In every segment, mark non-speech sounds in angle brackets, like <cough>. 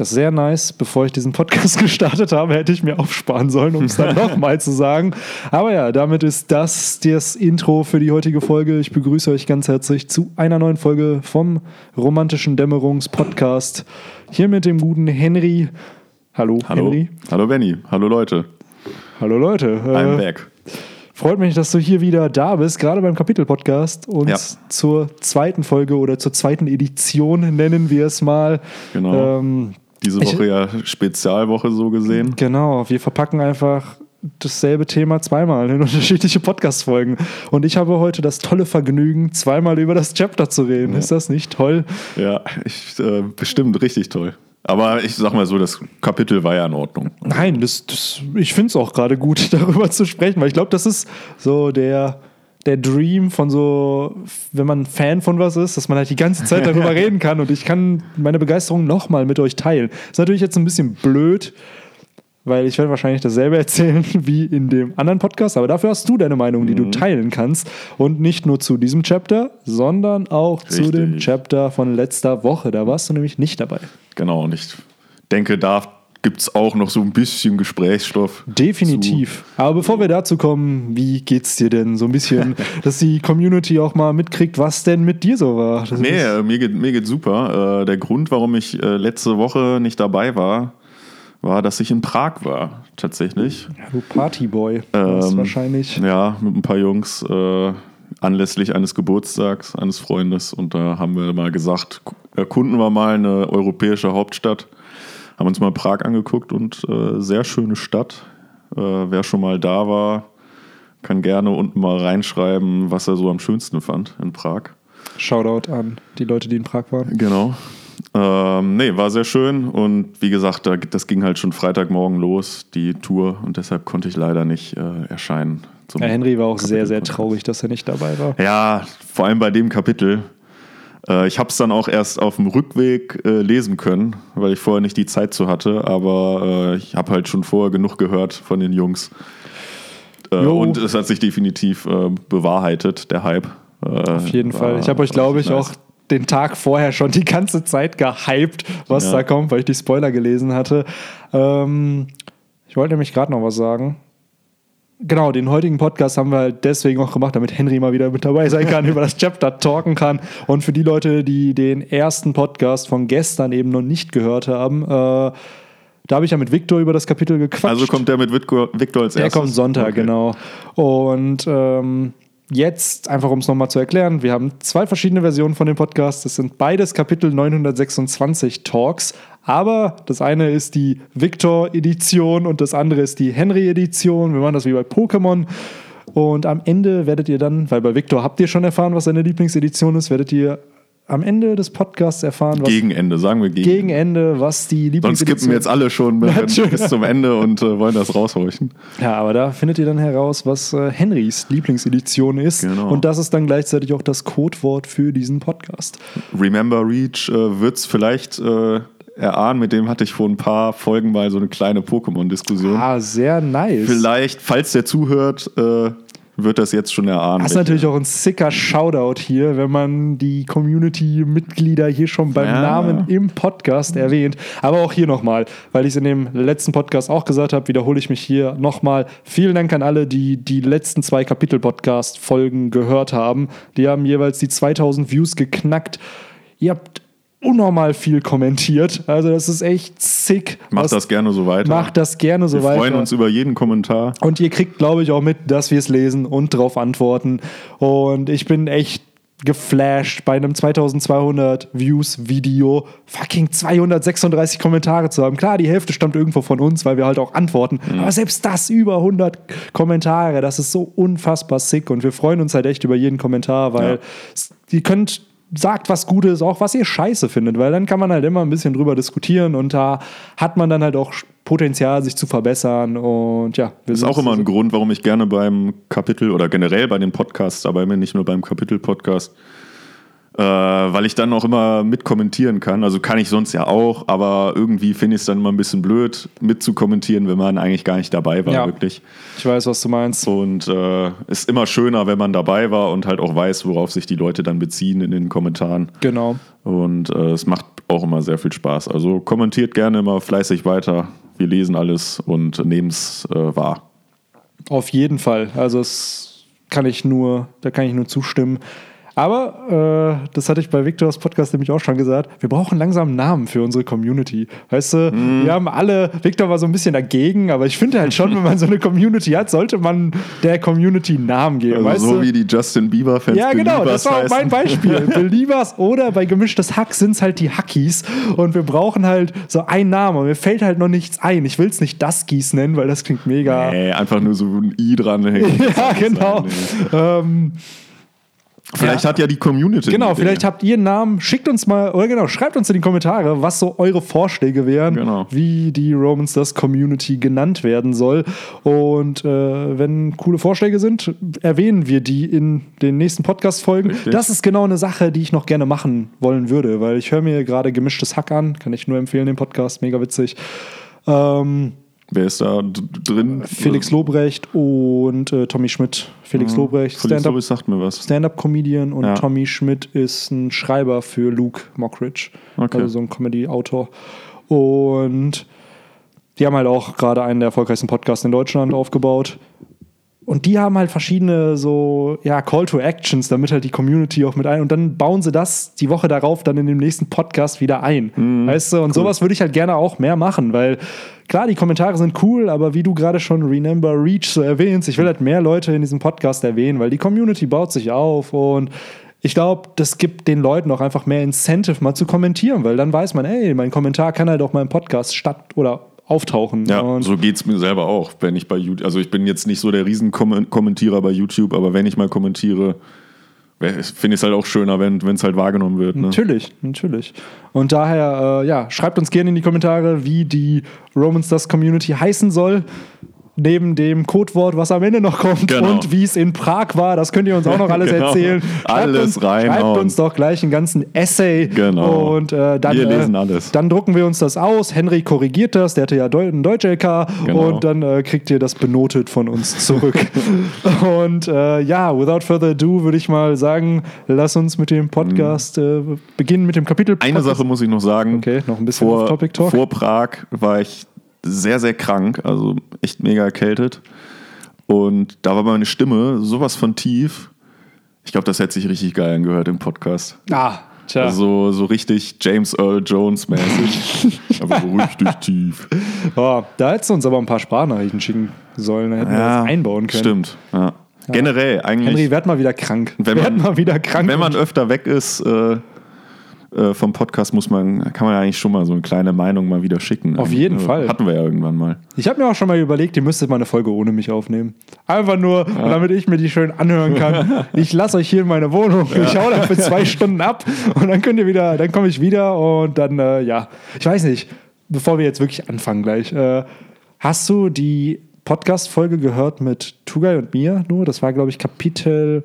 Das ist sehr nice. Bevor ich diesen Podcast <laughs> gestartet habe, hätte ich mir aufsparen sollen, um es dann <laughs> nochmal zu sagen. Aber ja, damit ist das das Intro für die heutige Folge. Ich begrüße euch ganz herzlich zu einer neuen Folge vom Romantischen Dämmerungs-Podcast. Hier mit dem guten Henry. Hallo, Hallo. Henry. Hallo Benny. Hallo Leute. Hallo Leute. I'm Äh, back. Freut mich, dass du hier wieder da bist, gerade beim Kapitel-Podcast und Ja. zur zweiten Folge oder zur zweiten Edition nennen wir es mal. Genau. Ähm, Diese ich- Woche ja Spezialwoche so gesehen. genau, wir verpacken einfach dasselbe Thema zweimal in <laughs> unterschiedliche Podcast-Folgen. Und ich habe heute das tolle Vergnügen, zweimal über das Chapter zu reden. Ist das nicht toll? Ja, ich, äh, bestimmt richtig toll. Aber ich sag mal so, das Kapitel war ja in Ordnung. Nein, das, das, ich finde es auch gerade gut, <laughs> darüber zu sprechen, weil ich glaube, das ist so der, der Dream von so, wenn man Fan von was ist, dass man halt die ganze Zeit darüber <laughs> reden kann und ich kann meine Begeisterung nochmal mit euch teilen. Ist natürlich jetzt ein bisschen blöd, weil ich werde wahrscheinlich dasselbe <laughs> erzählen wie in dem anderen Podcast, aber dafür hast du deine Meinung, die du teilen kannst und nicht nur zu diesem Chapter, sondern auch zu dem Richtig. Chapter von letzter Woche. Da warst du nämlich nicht dabei. Genau, und ich denke, da gibt es auch noch so ein bisschen Gesprächsstoff. Definitiv. Aber bevor wir dazu kommen, wie geht's dir denn so ein bisschen, <laughs> dass die Community auch mal mitkriegt, was denn mit dir so war? Das Nee, äh, mir geht, mir geht super. Äh, der Grund, warum ich äh, letzte Woche nicht dabei war, war, dass ich in Prag war, tatsächlich. Ja, du Partyboy. Ähm, wahrscheinlich. Ja, mit ein paar Jungs äh, anlässlich eines Geburtstags eines Freundes. Und da haben wir mal gesagt, erkunden wir mal eine europäische Hauptstadt. Haben uns mal Prag angeguckt und äh, sehr schöne Stadt. Äh, wer schon mal da war, kann gerne unten mal reinschreiben, was er so am schönsten fand in Prag. Shoutout an die Leute, die in Prag waren. Genau. Ähm, nee, war sehr schön und wie gesagt, da, das ging halt schon Freitagmorgen los, die Tour, und deshalb konnte ich leider nicht äh, erscheinen. Ja, Henry war auch sehr, sehr Kapitel-Podcast. traurig, dass er nicht dabei war. Ja, vor allem bei dem Kapitel. Äh, ich habe es dann auch erst auf dem Rückweg äh, lesen können, weil ich vorher nicht die Zeit zu hatte, aber äh, ich habe halt schon vorher genug gehört von den Jungs. Äh, und es hat sich definitiv äh, bewahrheitet, der Hype. Äh, Auf jeden Fall. Ich habe euch, glaube ich, auch den Tag vorher schon die ganze Zeit gehypt, was Ja. da kommt, weil ich die Spoiler gelesen hatte. Ähm, ich wollte nämlich gerade noch was sagen. Genau, den heutigen Podcast haben wir halt deswegen auch gemacht, damit Henry mal wieder mit dabei sein kann, <laughs> über das Chapter talken kann. Und für die Leute, die den ersten Podcast von gestern eben noch nicht gehört haben, äh, da habe ich ja mit Victor über das Kapitel gequatscht. Also kommt der mit Victor, Victor als Der erstes? kommt Sonntag, Okay. genau. Und ähm, jetzt, einfach um es nochmal zu erklären, wir haben zwei verschiedene Versionen von dem Podcast. Das sind beides Kapitel 926 Talks. Aber das eine ist die Victor-Edition und das andere ist die Henry-Edition. Wir machen das wie bei Pokémon. Und am Ende werdet ihr dann, weil bei Victor habt ihr schon erfahren, was seine Lieblingsedition ist, werdet ihr am Ende des Podcasts erfahren, was Gegen Ende, sagen wir gegen. gegen Ende, was die Sonst Lieblingsedition skippen jetzt alle schon <laughs> bis zum Ende und äh, wollen das raushorchen. Ja, aber da findet ihr dann heraus, was äh, Henrys Lieblingsedition ist. Genau. Und das ist dann gleichzeitig auch das Codewort für diesen Podcast. Remember Reach äh, wird es vielleicht äh, erahnen, mit dem hatte ich vor ein paar Folgen mal so eine kleine Pokémon-Diskussion. Ah, sehr nice. Vielleicht, falls der zuhört, äh, wird das jetzt schon erahnen. Das ist natürlich auch ein sicker Shoutout hier, wenn man die Community-Mitglieder hier schon beim Ja. Namen im Podcast erwähnt. Aber auch hier nochmal, weil ich es in dem letzten Podcast auch gesagt habe, wiederhole ich mich hier nochmal. Vielen Dank an alle, die die letzten zwei Kapitel-Podcast-Folgen gehört haben. Die haben jeweils die 2000 Views geknackt. Ihr habt unnormal viel kommentiert. Also das ist echt sick. Macht das gerne so weiter. Macht das gerne so wir weiter. freuen uns über jeden Kommentar. Und ihr kriegt, glaube ich, auch mit, dass wir es lesen und darauf antworten. Und ich bin echt geflasht bei einem 2200 Views Video fucking 236 Kommentare zu haben. Klar, die Hälfte stammt irgendwo von uns, weil wir halt auch antworten. Aber selbst das über 100 Kommentare, das ist so unfassbar sick und wir freuen uns halt echt über jeden Kommentar, weil Ja. ihr könnt sagt was Gutes, auch was ihr scheiße findet, weil dann kann man halt immer ein bisschen drüber diskutieren und da hat man dann halt auch Potenzial, sich zu verbessern und ja. Das ist auch immer ein Grund, warum ich gerne beim Kapitel oder generell bei den Podcasts dabei bin, nicht nur beim Kapitel-Podcast, äh, weil ich dann auch immer mitkommentieren kann. Also kann ich sonst ja auch, aber irgendwie finde ich es dann immer ein bisschen blöd, mitzukommentieren, wenn man eigentlich gar nicht dabei war, Ja. wirklich. Ich weiß, was du meinst. Und äh, ist immer schöner, wenn man dabei war und halt auch weiß, worauf sich die Leute dann beziehen in den Kommentaren. Genau. Und äh, es macht auch immer sehr viel Spaß. Also kommentiert gerne immer fleißig weiter. Wir lesen alles und nehmen es äh, wahr. Auf jeden Fall. Also es kann ich nur, da kann ich nur zustimmen. Aber äh, das hatte ich bei Victors Podcast nämlich auch schon gesagt. Wir brauchen langsam einen Namen für unsere Community. Weißt du, Mhm. wir haben alle, Victor war so ein bisschen dagegen, aber ich finde halt schon, wenn man so eine Community hat, sollte man der Community einen Namen geben. Also so du? wie die Justin Bieber-Fans Ja, genau, Beliebers das war auch mein. Beispiel. <laughs> Beliebers oder bei gemischtes Hack sind es halt die Hackies. Und wir brauchen halt so einen Namen. Und mir fällt halt noch nichts ein. Ich will es nicht Duskies nennen, weil das klingt mega. Nee, einfach nur so ein I dranhängen. <laughs> Ja, genau. Ähm, Vielleicht hat ja die Community. genau, vielleicht habt ihr einen Namen. Schickt uns mal, oder genau, schreibt uns in die Kommentare, was so eure Vorschläge wären, Genau. wie die Romans das Community genannt werden soll. Und äh, wenn coole Vorschläge sind, erwähnen wir die in den nächsten Podcast-Folgen. Das ist genau eine Sache, die ich noch gerne machen wollen würde, weil ich höre mir gerade gemischtes Hack an, kann ich nur empfehlen, den Podcast, mega witzig. Ähm, Wer ist da drin? Felix Lobrecht und äh, Tommy Schmidt. Felix Lobrecht, Mhm. Stand-up Lobrecht sagt mir was. Stand-up-Comedian und Ja. Tommy Schmidt ist ein Schreiber für Luke Mockridge. Okay. Also so ein Comedy-Autor. Und die haben halt auch gerade einen der erfolgreichsten Podcasts in Deutschland aufgebaut. Und die haben halt verschiedene so, ja, Call to Actions, damit halt die Community auch mit ein. Und dann bauen sie das die Woche darauf dann in dem nächsten Podcast wieder ein. Mhm. Weißt du? Und sowas würde ich halt gerne auch mehr machen, weil klar, die Kommentare sind cool, aber wie du gerade schon Remember Reach so erwähnst, ich will halt mehr Leute in diesem Podcast erwähnen, weil die Community baut sich auf und ich glaube, das gibt den Leuten auch einfach mehr Incentive, mal zu kommentieren, weil dann weiß man, ey, mein Kommentar kann halt auch im Podcast statt oder auftauchen. Ja, und so geht es mir selber auch, wenn ich bei YouTube, also ich bin jetzt nicht so der Riesen-Kommentierer bei YouTube, aber wenn ich mal kommentiere, finde ich es halt auch schöner, wenn es halt wahrgenommen wird. Ne? Natürlich, natürlich. Und daher, äh, ja, schreibt uns gerne in die Kommentare, wie die Romans das Community heißen soll. Neben dem Codewort, was am Ende noch kommt Genau. und wie es in Prag war, das könnt ihr uns auch noch alles <laughs> Genau. erzählen. Alles uns, reinhauen. Schreibt uns doch gleich einen ganzen Essay. Genau. Und äh, dann, Wir lesen äh, alles. dann drucken wir uns das aus. Henry korrigiert das, der hatte ja einen Deutsch-LK Genau. und dann äh, kriegt ihr das benotet von uns zurück. <laughs> und äh, ja, without further ado würde ich mal sagen, lass uns mit dem Podcast äh, beginnen mit dem Kapitel. Mhm. Eine Sache muss ich noch sagen. Okay, noch ein bisschen vor, Off-Topic-Talk. Vor Prag war ich sehr, sehr krank, also echt mega erkältet. Und da war meine Stimme sowas von tief. Ich glaube, das hätte sich richtig geil angehört im Podcast. Ah, tja. Also so richtig James Earl Jones mäßig. <laughs> Aber so richtig tief. oh, da hättest du uns aber ein paar Sprachnachrichten schicken sollen, dann hätten wir das einbauen können. Stimmt. Ja. Generell eigentlich. Henry, werd mal wieder krank. Wenn werd man- mal wieder krank. wenn man öfter weg ist äh, äh, vom Podcast, muss man, kann man ja eigentlich schon mal so eine kleine Meinung mal wieder schicken. Auf jeden Äh, Fall. Hatten wir ja irgendwann mal. Ich habe mir auch schon mal überlegt, ihr müsstet mal eine Folge ohne mich aufnehmen. Einfach nur, damit ich mir die schön anhören kann. <laughs> Ich lasse euch hier in meine Wohnung. Ich hau dann für zwei Stunden ab und dann könnt ihr wieder, dann komme ich wieder und dann, äh, ja. Ich weiß nicht, bevor wir jetzt wirklich anfangen gleich. Äh, hast du die Podcast-Folge gehört mit Tugay und mir nur? Das war, glaube ich, Kapitel.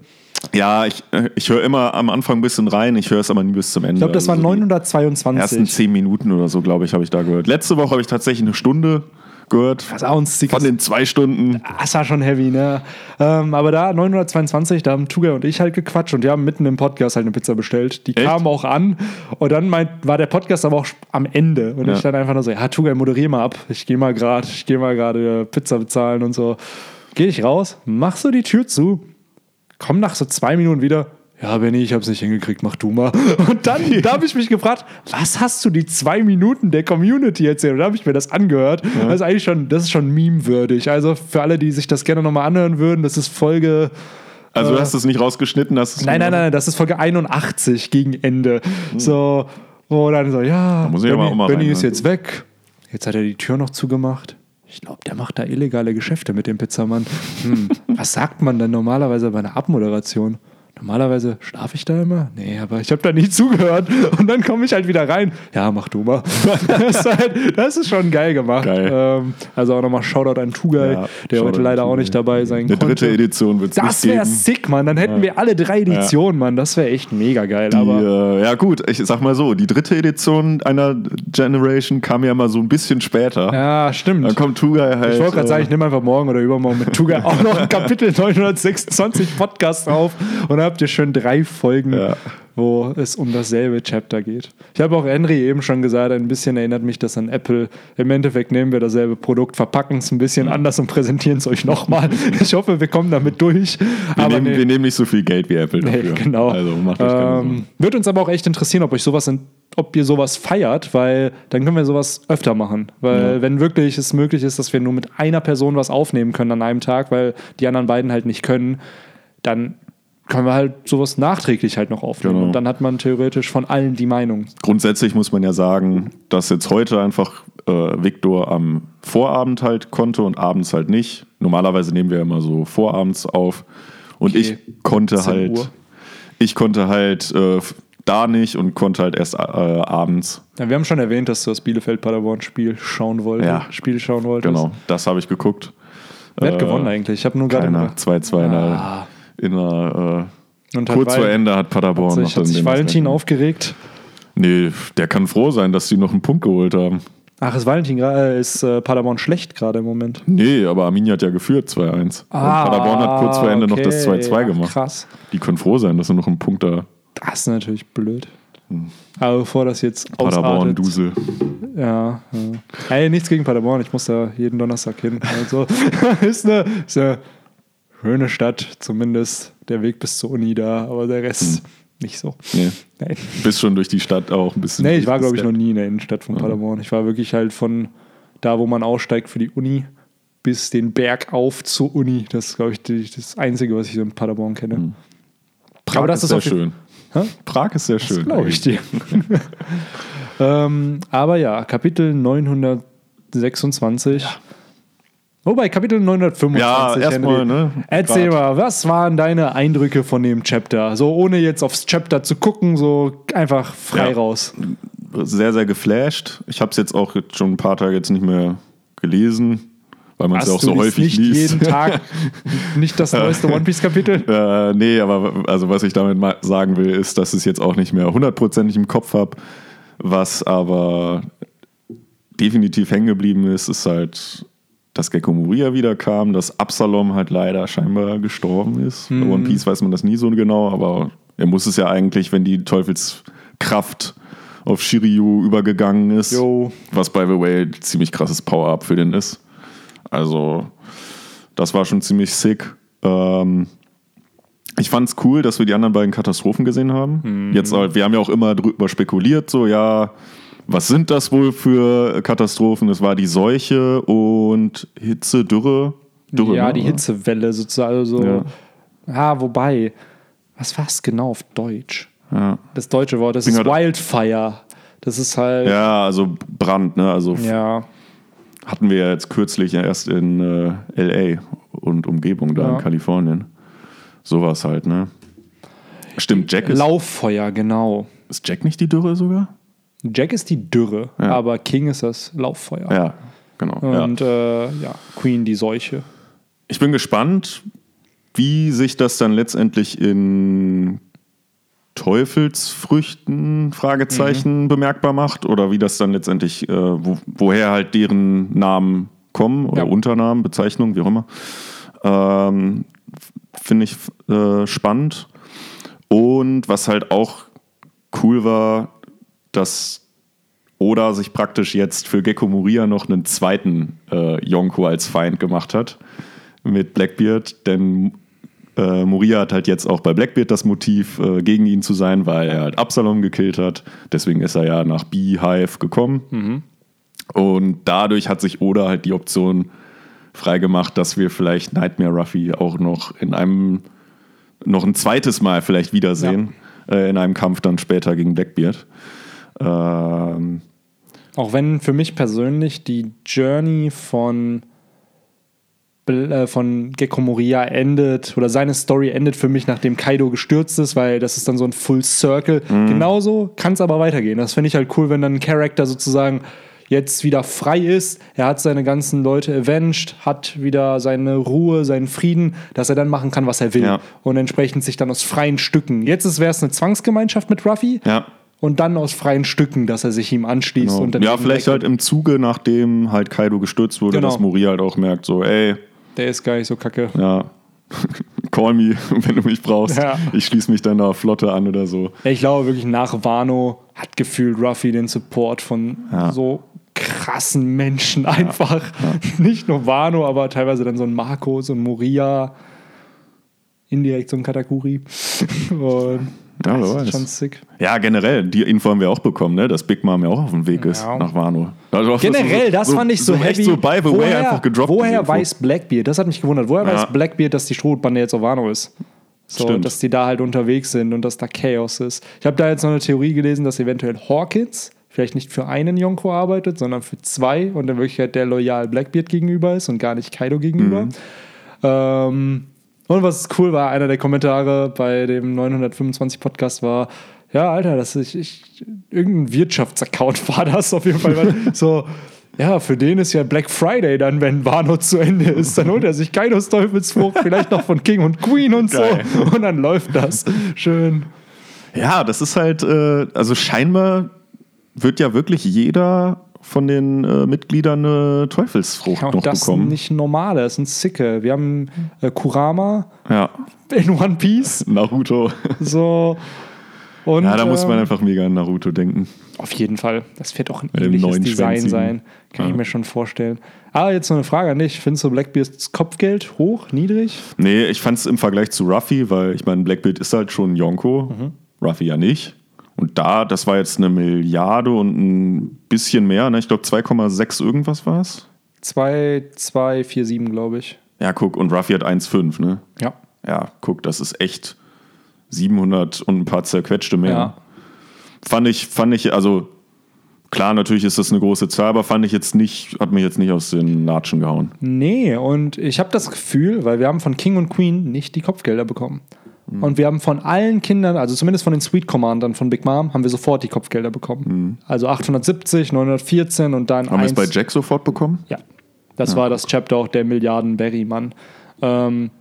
Ja, ich, äh, ich höre immer am Anfang ein bisschen rein, ich höre es aber nie bis zum Ende. Ich glaube, das Also war so die 922. ersten zehn Minuten oder so, glaube ich, habe ich da gehört. Letzte Woche habe ich tatsächlich eine Stunde gehört. Ist auch ein Von den zwei Stunden. Das war schon heavy, ne? Ähm, aber da 922, da haben Tuga und ich halt gequatscht und wir haben mitten im Podcast halt eine Pizza bestellt. Die Echt? kam auch an und dann meint, war der Podcast aber auch am Ende. Und Ja. ich dann einfach nur so, ja, Tuga, moderier mal ab. Ich gehe mal gerade, ich gehe mal gerade Pizza bezahlen und so. Gehe ich raus, mach so die Tür zu, komm nach so zwei Minuten wieder. Ja, Benny, ich hab's nicht hingekriegt, mach du mal. <laughs> Und dann da habe ich mich gefragt, was hast du die zwei Minuten der Community erzählt? Und da habe ich mir das angehört. Das ist eigentlich schon, das ist schon meme-würdig. Also für alle, die sich das gerne nochmal anhören würden, das ist Folge. Also du hast es nicht rausgeschnitten, hast es Nein, nein, nein, das ist Folge 81 gegen Ende. So, wo dann so, ja, muss ich Benny, mal Benny rein, ist ne? jetzt weg. Jetzt hat er die Tür noch zugemacht. Ich glaube, der macht da illegale Geschäfte mit dem Pizzamann. Hm, was sagt man denn normalerweise bei einer Abmoderation? Normalerweise schlafe ich da immer? Nee, aber ich habe da nie <laughs> zugehört. Und dann komme ich halt wieder rein. Ja, mach du mal. <laughs> Das ist, halt, das ist schon geil gemacht. Geil. Ähm, also auch nochmal Shoutout an Tugay, Ja, der heute leider auch Tugay. nicht dabei sein Eine konnte. dritte Edition wird es Das wäre sick, Mann. Dann hätten wir alle drei Editionen, Mann. Das wäre echt mega geil. Die, aber äh, ja gut, ich sag mal so, die dritte Edition einer Generation kam ja mal so ein bisschen später. ja, stimmt. Dann kommt Tugai halt. ich wollte gerade äh, sagen, ich nehme einfach morgen oder übermorgen mit Tuga <laughs> auch noch ein Kapitel 926 Podcast auf und dann habt ihr schön drei Folgen Ja. wo es um dasselbe Chapter geht. Ich habe auch Henry eben schon gesagt, ein bisschen erinnert mich das an Apple. Im Endeffekt nehmen wir dasselbe Produkt, verpacken es ein bisschen anders und präsentieren es euch nochmal. <laughs> Ich hoffe, wir kommen damit durch. Wir, aber nehmen, nee. wir nehmen nicht so viel Geld wie Apple Nee, dafür. genau. Also macht euch keine ähm, Wird uns aber auch echt interessieren, ob euch sowas, in, ob ihr sowas feiert, weil dann können wir sowas öfter machen. Weil Ja. wenn wirklich es möglich ist, dass wir nur mit einer Person was aufnehmen können an einem Tag, weil die anderen beiden halt nicht können, dann können wir halt sowas nachträglich halt noch aufnehmen. Genau. Und dann hat man theoretisch von allen die Meinung. Grundsätzlich muss man ja sagen, dass jetzt heute einfach äh, Victor am Vorabend halt konnte und abends halt nicht. Normalerweise nehmen wir immer so vorabends auf. Und Okay. ich konnte 10 halt, Uhr. ich konnte halt äh, da nicht und konnte halt erst äh, abends. Ja, wir haben schon erwähnt, dass du das Bielefeld-Paderborn-Spiel schauen wolltest. Ja. Spiel schauen wolltest. Genau, das habe ich geguckt. Wer hat Äh, gewonnen eigentlich? Ich habe nur gerade. Keiner. 2-2 in der, Ah. In Und äh, hat kurz vor Ende hat Paderborn Hat noch sich, hat dann sich Valentin aufgeregt? Nee, der kann froh sein, dass die noch einen Punkt geholt haben. Ach, ist Valentin gerade, ist äh, Paderborn schlecht gerade im Moment? Nee, aber Arminia hat ja geführt 2-1. und Paderborn hat kurz vor Ende noch das Ah, okay. 2-2 Ach, gemacht. Krass. Die können froh sein, dass sie noch einen Punkt da. Das ist natürlich blöd. Aber bevor das jetzt Hm. Paderborn, ausartet, Dusel. Ja, ja. Ey, nichts gegen Paderborn. Ich muss da jeden Donnerstag hin. Also, <laughs> ist, eine, ist eine schöne Stadt, zumindest der Weg bis zur Uni da, aber der Rest Hm. nicht so. Nee, Nee, bist schon durch die Stadt auch ein bisschen. nee ich war, glaube ich, noch nie in der Innenstadt von Paderborn. Ich war wirklich halt von da, wo man aussteigt für die Uni, bis den Berg auf zur Uni. Das ist, glaube ich, die, das Einzige, was ich so in Paderborn kenne. Hm. Prag Aber das ist ist sehr schön. Hä? Prag ist sehr schön. Glaube ich dir. <laughs> ähm, aber ja, Kapitel 926. Wobei, Kapitel 925. Ja, erstmal, ne? Erzähl Grad. mal, was waren deine Eindrücke von dem Chapter? So ohne jetzt aufs Chapter zu gucken, so einfach frei Ja. raus. Sehr, sehr geflasht. Ich habe es jetzt auch jetzt schon ein paar Tage jetzt nicht mehr gelesen, weil man es ja auch so häufig nicht liest. jeden Tag <laughs> nicht das neueste One Piece Kapitel? <laughs> Äh, nee, aber also was ich damit mal sagen will, ist, dass ich es jetzt auch nicht mehr hundertprozentig im Kopf habe. Was aber definitiv hängen geblieben ist, ist halt, dass Gecko Moria wiederkam, dass Absalom halt leider scheinbar gestorben ist. Bei One Piece weiß man das nie so genau, aber er muss es ja eigentlich, wenn die Teufelskraft auf Shiryu übergegangen ist. Jo. Was, by the way, ziemlich krasses Power-Up für den ist. Also, das war schon ziemlich sick. Ähm, ich fand's cool, dass wir die anderen beiden Katastrophen gesehen haben. Jetzt, halt, wir haben ja auch immer drüber spekuliert, so, ja, was sind das wohl für Katastrophen? Es war die Seuche und Hitze, Dürre. Dürre ja, ne? die Hitzewelle sozusagen. Also, Ja. ja. wobei, was war es genau auf Deutsch? Ja. Das deutsche Wort, das ist hat- Wildfire. Das ist halt. ja, also Brand, ne? Also Ja, hatten wir ja jetzt kürzlich ja erst in äh, LA und Umgebung da Ja. in Kalifornien. Sowas halt, ne? Stimmt, Jack ist, Lauffeuer, genau. ist Jack nicht die Dürre sogar? Jack ist die Dürre, Ja. aber King ist das Lauffeuer. Ja, genau. ja. Und äh, ja, Queen die Seuche. Ich bin gespannt, wie sich das dann letztendlich in Teufelsfrüchten, Fragezeichen, bemerkbar macht oder wie das dann letztendlich, äh, wo, woher halt deren Namen kommen oder Ja. Unternamen, Bezeichnungen, wie auch immer. Ähm, Finde ich äh, spannend. Und was halt auch cool war, dass Oda sich praktisch jetzt für Gecko Moria noch einen zweiten äh, Yonko als Feind gemacht hat mit Blackbeard, denn äh, Moria hat halt jetzt auch bei Blackbeard das Motiv, äh, gegen ihn zu sein, weil er halt Absalom gekillt hat. Deswegen ist er ja nach Beehive gekommen. Und dadurch hat sich Oda halt die Option freigemacht, dass wir vielleicht Nightmare Ruffy auch noch in einem, noch ein zweites Mal vielleicht wiedersehen, äh, in einem Kampf dann später gegen Blackbeard. Ähm, Auch wenn für mich persönlich die Journey von, äh, von Gecko Moria endet oder seine Story endet für mich, nachdem Kaido gestürzt ist, weil das ist dann so ein Full Circle. Mhm. Genauso kann es aber weitergehen. Das finde ich halt cool, wenn dann ein Charakter sozusagen jetzt wieder frei ist. Er hat seine ganzen Leute avenged, hat wieder seine Ruhe, seinen Frieden, dass er dann machen kann, was er will. Ja. Und entsprechend sich dann aus freien Stücken. Jetzt wäre es eine Zwangsgemeinschaft mit Ruffy. ja, Und dann aus freien Stücken, dass er sich ihm anschließt. genau. Und dann ja, vielleicht halt im Zuge, nachdem halt Kaido gestürzt wurde, Genau. dass Moria halt auch merkt, so, ey, Der ist gar nicht so kacke. ja, <laughs> call me, <laughs> wenn du mich brauchst. Ja. Ich schließe mich deiner Flotte an oder so. Ich glaube wirklich, nach Wano hat gefühlt Ruffy den Support von Ja. so krassen Menschen einfach. <laughs> Nicht nur Wano, aber teilweise dann so ein Marco, so ein Moria, indirekt so ein Katakuri. Und Ja, das ist schon sick. Ja, generell, die Info haben wir auch bekommen, ne? dass Big Mom ja auch auf dem Weg ist Ja. nach Wano. Also Generell, das fand ich so, echt heavy. so by the way einfach gedroppt. Woher weiß Blackbeard, das hat mich gewundert, woher Ja. weiß Blackbeard, dass die Strohbande jetzt auf Wano ist? So, Stimmt. dass die da halt unterwegs sind und dass da Chaos ist. Ich habe da jetzt noch eine Theorie gelesen, dass eventuell Hawkins vielleicht nicht für einen Yonko arbeitet, sondern für zwei und in Wirklichkeit der loyal Blackbeard gegenüber ist und gar nicht Kaido gegenüber. Mhm. Ähm, und was cool war, einer der Kommentare bei dem 925 Podcast war, ja, Alter, das ist ich, irgendein Wirtschaftsaccount war das auf jeden Fall. <laughs> so, ja, für den ist ja Black Friday dann, wenn Wano zu Ende ist. Dann holt er sich Kaidos Teufelsfrucht, <laughs> vielleicht noch von King und Queen und Geil. so. Und dann läuft das. Schön. Ja, das ist halt, äh, also scheinbar wird ja wirklich jeder von den äh, Mitgliedern eine Teufelsfrucht Ja, noch das bekommen. nicht normale, das sind Sicke. Wir haben äh, Kurama Ja, in One Piece. <laughs> Naruto. So. Und, Ja, da muss man ähm, einfach mega an Naruto denken. Auf jeden Fall. Das wird auch ein ähnliches Design Schwänzigen. sein. Kann ich Ja. mir schon vorstellen. Aber jetzt noch eine Frage an dich. Findest du Blackbeards Kopfgeld hoch, niedrig? Nee, ich fand es im Vergleich zu Ruffy, weil ich meine, Blackbeard ist halt schon Yonko, Mhm. Ruffy ja nicht. Und da, das war jetzt eine Milliarde und ein bisschen mehr, ne? ich glaube 2,6 irgendwas war es. 2, 2, 4, 7, glaube ich. Ja, guck, und Ruffy hat 1,5, ne? Ja. Ja, guck, das ist echt 700 und ein paar zerquetschte mehr. Ja. Fand ich, fand ich, also klar, natürlich ist das eine große Zahl, aber fand ich jetzt nicht, hat mich jetzt nicht aus den Latschen gehauen. Nee, und ich habe das Gefühl, weil wir haben von King und Queen nicht die Kopfgelder bekommen. Mhm. Und wir haben von allen Kindern, also zumindest von den Sweet Commandern von Big Mom, haben wir sofort die Kopfgelder bekommen. Also 870, 914 und dann Mhm. Haben wir es bei Jack sofort bekommen? Ja, das war das Chapter auch der Milliarden Berry-Mann. Ähm,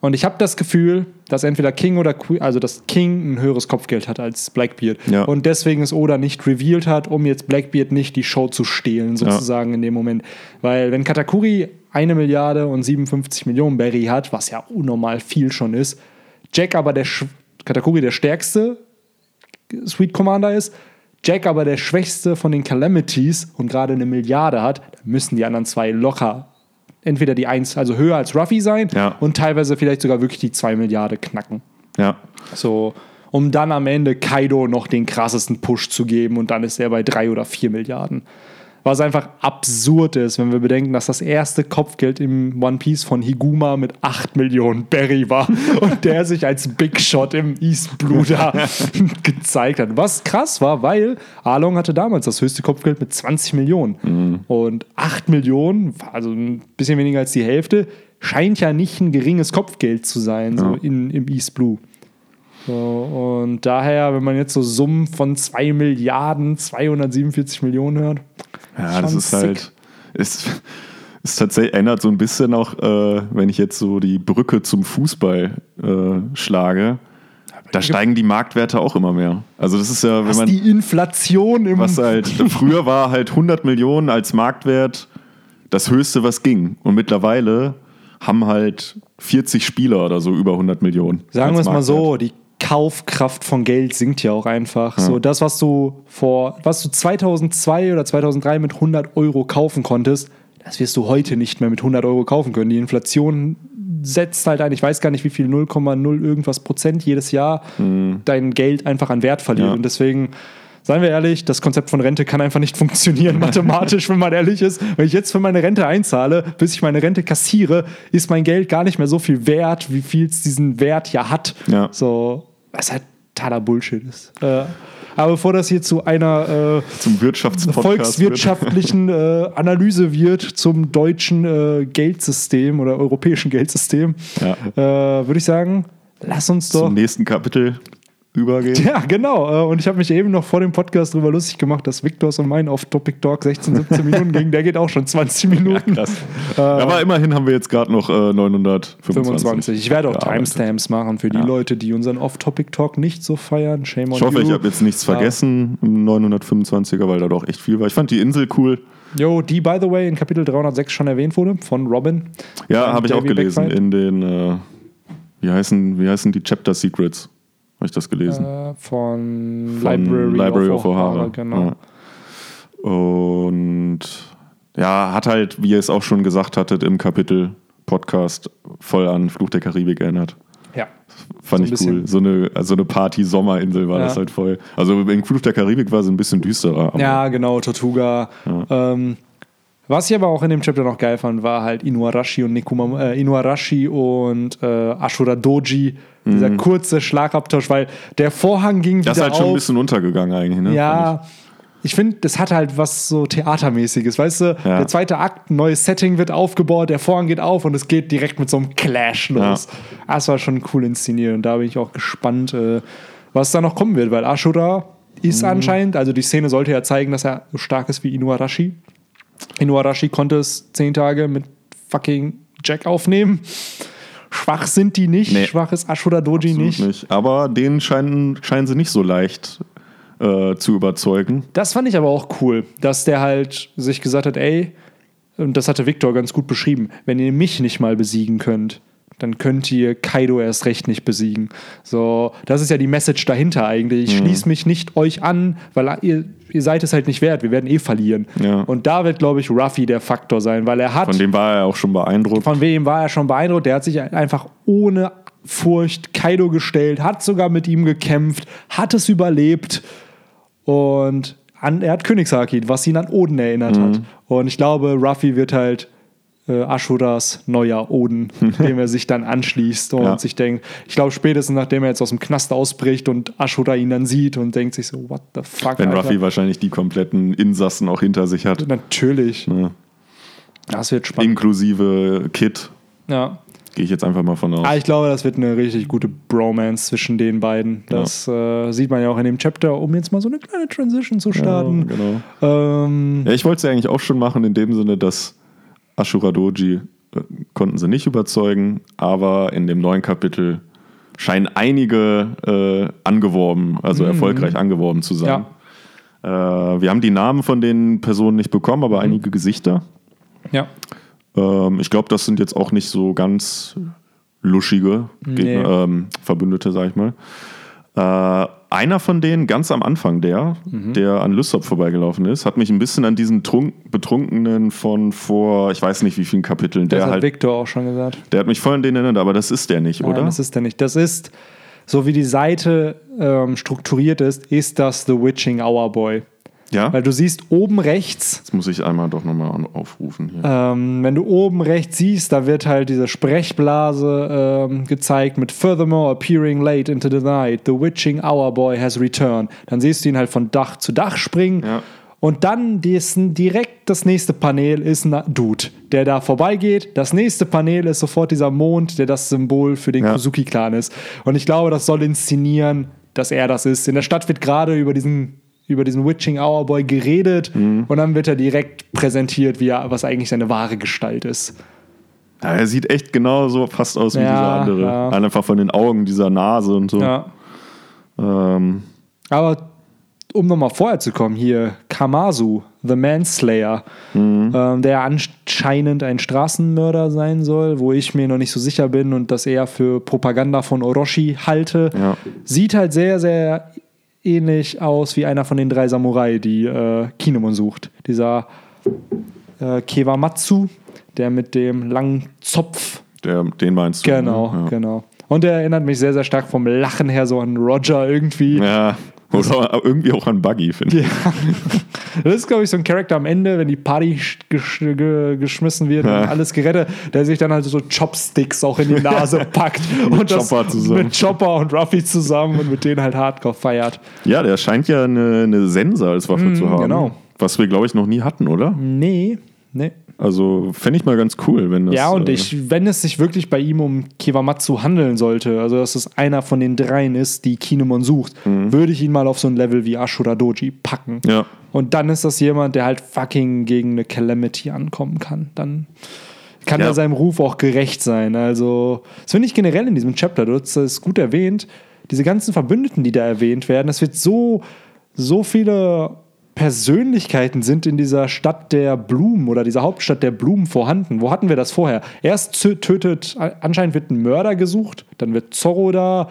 und ich habe das Gefühl, dass entweder King oder Queen, also dass King ein höheres Kopfgeld hat als Blackbeard. Ja. Und deswegen es Oda nicht revealed hat, um jetzt Blackbeard nicht die Show zu stehlen, sozusagen in dem Moment. Weil wenn Katakuri eine Milliarde und 57 Millionen Berry hat, was ja unnormal viel schon ist, Jack aber der Sch Katakuri der stärkste Sweet Commander ist, Jack aber der schwächste von den Calamities und gerade eine Milliarde hat, dann müssen die anderen zwei locker entweder die eins, also höher als Ruffy sein Ja. und teilweise vielleicht sogar wirklich die zwei Milliarden knacken. Ja. So, um dann am Ende Kaido noch den krassesten Push zu geben und dann ist er bei drei oder vier Milliarden. Was einfach absurd ist, wenn wir bedenken, dass das erste Kopfgeld im One Piece von Higuma mit 8 Millionen Berry war <laughs> und der sich als Big Shot im East Blue da <laughs> gezeigt hat. Was krass war, weil Arlong hatte damals das höchste Kopfgeld mit 20 Millionen. Und 8 Millionen, also ein bisschen weniger als die Hälfte, scheint ja nicht ein geringes Kopfgeld zu sein, so Ja. in, im East Blue. So, und daher, wenn man jetzt so Summen von 2 Milliarden 247 Millionen hört, Ja, das ist sick. halt. Ist, ist tatsächlich erinnert so ein bisschen auch, äh, wenn ich jetzt so die Brücke zum Fußball äh, schlage. Da steigen die Marktwerte auch immer mehr. Also das ist ja, wenn was man die Inflation im was halt früher war halt 100 Millionen als Marktwert das höchste, was ging. Und mittlerweile haben halt 40 Spieler oder so über 100 Millionen. Sagen wir es mal so, die Kaufkraft von Geld sinkt ja auch einfach. So das, was du vor, was du 2002 oder 2003 mit 100 Euro kaufen konntest, das wirst du heute nicht mehr mit 100 Euro kaufen können. Die Inflation setzt halt ein, ich weiß gar nicht, wie viel 0,0 irgendwas Prozent jedes Jahr dein Geld einfach an Wert verliert. Ja. Und deswegen, seien wir ehrlich, das Konzept von Rente kann einfach nicht <laughs> funktionieren mathematisch, wenn man ehrlich ist. Wenn ich jetzt für meine Rente einzahle, bis ich meine Rente kassiere, ist mein Geld gar nicht mehr so viel wert, wie viel es diesen Wert ja hat. Ja. So, was halt totaler Bullshit ist. Äh, aber bevor das hier zu einer äh, Zum volkswirtschaftlichen äh, Analyse wird zum deutschen äh, Geldsystem oder europäischen Geldsystem, Ja. äh, würde ich sagen, lass uns doch Zum nächsten Kapitel übergehen. ja, genau. Äh, Und ich habe mich eben noch vor dem Podcast darüber lustig gemacht, dass Victors und mein Off-Topic-Talk 16, 17 Minuten <laughs> ging. Der geht auch schon 20 Minuten. Krass. Aber immerhin haben wir jetzt gerade noch äh, 925. 25. Ich werde auch. Timestamps machen für die Ja. Leute, die unseren Off-Topic-Talk nicht so feiern. Shame on Ich hoffe, you. ich habe jetzt nichts Ja. vergessen im 925er, weil da doch echt viel war. Ich fand die Insel cool. Jo, die, by the way, in Kapitel 306 schon erwähnt wurde von Robin. Ja, habe ich auch gelesen Backfight. in den, äh, Wie heißen, wie heißen die Chapter Secrets? Habe ich das gelesen? Äh, von, Von Library, of Ohara, genau. Ja. Und ja, hat halt, wie ihr es auch schon gesagt hattet im Kapitel Podcast, voll an Fluch der Karibik erinnert. Ja. Fand So ich cool. So eine, also eine Party-Sommerinsel war Ja. das halt voll. Also in Fluch der Karibik war es ein bisschen düsterer. Ja, genau, Tortuga. Ähm, was ich aber auch in dem Chapter noch geil fand, war halt Inuarashi und Nekuma, äh, Inuarashi und äh, Ashura Doji. Dieser kurze Schlagabtausch, weil der Vorhang ging Mhm. Das ist wieder halt schon ein auf. bisschen untergegangen eigentlich, ne? Ja, ich finde, das hat halt was so Theatermäßiges, weißt du? Ja. Der zweite Akt, ein neues Setting wird aufgebaut, der Vorhang geht auf und es geht direkt mit so einem Clash los. Das war schon cool inszeniert und da bin ich auch gespannt, äh, was da noch kommen wird, weil Ashura ist Mhm. anscheinend, also die Szene sollte ja zeigen, dass er so stark ist wie Inuarashi. Inuarashi konnte es zehn Tage mit fucking Jack aufnehmen. Schwach sind die nicht, Nee. schwach ist Ashura Doji nicht. nicht. Aber denen scheinen, scheinen sie nicht so leicht äh, zu überzeugen. Das fand ich aber auch cool, dass der halt sich gesagt hat, ey, und das hatte Victor ganz gut beschrieben, wenn ihr mich nicht mal besiegen könnt, dann könnt ihr Kaido erst recht nicht besiegen. So, das ist ja die Message dahinter eigentlich. Ich schließe mich nicht euch an, weil ihr, ihr seid es halt nicht wert. Wir werden eh verlieren. Ja. Und da wird, glaube ich, Ruffy der Faktor sein, weil er hat Von dem war er auch schon beeindruckt. von wem war er schon beeindruckt? Der hat sich einfach ohne Furcht Kaido gestellt, hat sogar mit ihm gekämpft, hat es überlebt und an, er hat Königshaki, was ihn an Oden erinnert hat. Und ich glaube, Ruffy wird halt äh, Ashuras neuer Oden, <laughs> dem er sich dann anschließt und Ja. sich denkt, ich glaube spätestens nachdem er jetzt aus dem Knast ausbricht und Ashura ihn dann sieht und denkt sich so, what the fuck, Wenn Alter. Ruffy wahrscheinlich die kompletten Insassen auch hinter sich hat. Natürlich. Ja. Das wird spannend. Inklusive Kid, Ja. gehe ich jetzt einfach mal von aus. Ah, ich glaube, das wird eine richtig gute Bromance zwischen den beiden. Das äh, sieht man ja auch in dem Chapter, um jetzt mal so eine kleine Transition zu starten. Ja, genau. Ähm, Ja, ich wollte es ja eigentlich auch schon machen, in dem Sinne, dass Ashura Doji äh, konnten sie nicht überzeugen, aber in dem neuen Kapitel scheinen einige äh, angeworben, also erfolgreich angeworben zu sein. Äh, wir haben die Namen von den Personen nicht bekommen, aber einige Gesichter. ja. Ähm, ich glaube, das sind jetzt auch nicht so ganz luschige Gegner, ähm, Verbündete, sag ich mal. Äh, einer von denen, ganz am Anfang der, Mhm. der an Lysop vorbeigelaufen ist, hat mich ein bisschen an diesen Trunk Betrunkenen von vor, ich weiß nicht wie vielen Kapiteln, Das der hat halt, Victor auch schon gesagt. der hat mich voll an den erinnert, aber das ist der nicht, Nein, oder? das ist der nicht. Das ist, so wie die Seite ähm, strukturiert ist, ist das The Witching Hour Boy. Ja? Weil du siehst oben rechts, Jetzt muss ich einmal doch nochmal aufrufen hier. ähm, wenn du oben rechts siehst, da wird halt diese Sprechblase ähm, gezeigt mit Furthermore appearing late into the night, the witching hour boy has returned. Dann siehst du ihn halt von Dach zu Dach springen. Ja. Und dann diesen, direkt das nächste Panel ist ein Dude, der da vorbeigeht. Das nächste Panel ist sofort dieser Mond, der das Symbol für den Ja. Kuzuki-Clan ist. Und ich glaube, das soll inszenieren, dass er das ist. In der Stadt wird gerade über diesen, über diesen Witching Hour Boy geredet Mhm. und dann wird er direkt präsentiert, wie er, was eigentlich seine wahre Gestalt ist. Ja, er sieht echt genauso fast aus wie Ja, dieser andere. ja. Einfach von den Augen, dieser Nase und so. Ja. Ähm, Aber um nochmal vorher zu kommen, hier Kamasu, The Manslayer, Mhm. ähm, der anscheinend ein Straßenmörder sein soll, wo ich mir noch nicht so sicher bin und das eher für Propaganda von Orochi halte, Ja. sieht halt sehr, sehr ähnlich aus wie einer von den drei Samurai, die äh, Kinemon sucht. Dieser äh, Kewamatsu, der mit dem langen Zopf der, den meinst du? Genau, ne? ja. genau. Und er erinnert mich sehr, sehr stark vom Lachen her so an Roger irgendwie. Ja, <laughs> oder irgendwie auch an Buggy, finde ich. Ja. Das ist, glaube ich, so ein Charakter am Ende, wenn die Party sch- gesch ge geschmissen wird Ja. und alles gerettet, der sich dann halt so Chopsticks auch in die <laughs> Nase packt. und das Chopper zusammen. Mit Chopper und Ruffy zusammen und mit denen halt hardcore feiert. Ja, der scheint ja eine, eine Sense als Waffe zu haben. genau. Was wir, glaube ich, noch nie hatten, oder? Nee, nee. Also fände ich mal ganz cool, wenn das. Ja, und äh, ich, wenn es sich wirklich bei ihm um Kiwamatsu handeln sollte, also dass es einer von den dreien ist, die Kinemon sucht, würde ich ihn mal auf so ein Level wie Ashura Doji packen. Mhm. Ja, Und dann ist das jemand, der halt fucking gegen eine Calamity ankommen kann. Dann kann Ja. er seinem Ruf auch gerecht sein. Also, das finde ich generell in diesem Chapter, du hast es gut erwähnt, diese ganzen Verbündeten, die da erwähnt werden, es wird so, so viele Persönlichkeiten sind in dieser Stadt der Blumen oder dieser Hauptstadt der Blumen vorhanden. Wo hatten wir das vorher? Erst tötet, anscheinend wird ein Mörder gesucht, dann wird Zorro da,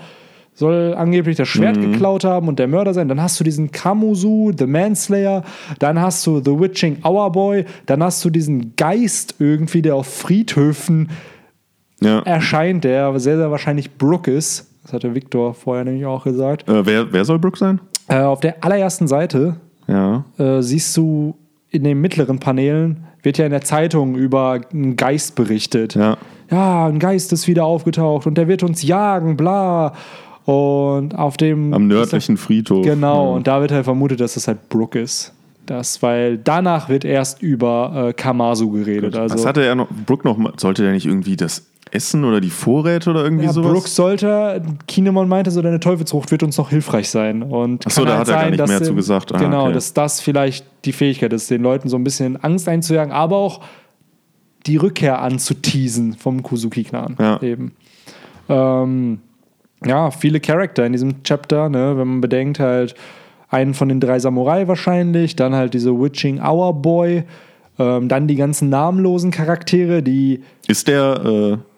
soll angeblich das Schwert geklaut haben und der Mörder sein. Dann hast du diesen Kamuzu, The Manslayer, dann hast du The Witching Hour Boy, dann hast du diesen Geist irgendwie, der auf Friedhöfen Ja. erscheint, der sehr, sehr wahrscheinlich Brooke ist. Das hatte Victor vorher nämlich auch gesagt. Äh, wer, wer soll Brooke sein? Äh, auf der allerersten Seite Ja. äh, siehst du in den mittleren Paneelen, wird ja in der Zeitung über einen Geist berichtet. Ja. Ja, ein Geist ist wieder aufgetaucht und der wird uns jagen, bla. Und auf dem. Am nördlichen Friedhof. Genau, Ja. und da wird halt vermutet, dass es halt Brooke ist. Das, weil danach wird erst über äh, Kamasu geredet. Also, Was hatte er noch? Brooke noch sollte der nicht irgendwie das Essen oder die Vorräte oder irgendwie ja, sowas? Brooke sollte, Kinemon meinte, so deine Teufelsfrucht wird uns noch hilfreich sein. Und Ach so, kann da halt hat er gar nicht mehr zu gesagt. Ah, genau, okay. dass das vielleicht die Fähigkeit ist, den Leuten so ein bisschen Angst einzujagen, aber auch die Rückkehr anzuteasen vom Kuzuki-Clan. Ja. Eben. Ähm, ja, viele Charakter in diesem Chapter, ne, wenn man bedenkt, halt einen von den drei Samurai wahrscheinlich, dann halt diese Witching Hour Boy, ähm, dann die ganzen namenlosen Charaktere, die Ist der äh,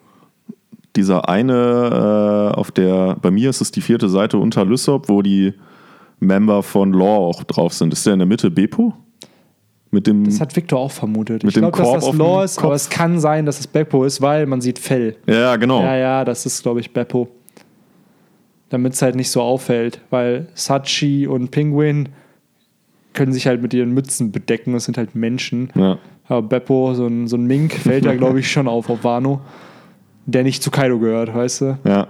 dieser eine äh, auf der, bei mir ist es die vierte Seite unter Lysop, wo die Member von Law auch drauf sind. Ist der in der Mitte Beppo? Mit dem. Das hat Victor auch vermutet. Mit ich glaube, dass das Law ist, Kopf. aber es kann sein, dass es Beppo ist, weil man sieht Fell. ja, genau. Ja, ja, das ist, glaube ich, Beppo. Damit es halt nicht so auffällt, weil Sachi und Penguin können sich halt mit ihren Mützen bedecken. Das sind halt Menschen. Ja. Aber Beppo, so ein, so ein Mink, fällt ja, glaube ich, <laughs> schon auf auf Wano. Der nicht zu Kaido gehört, weißt du? Ja.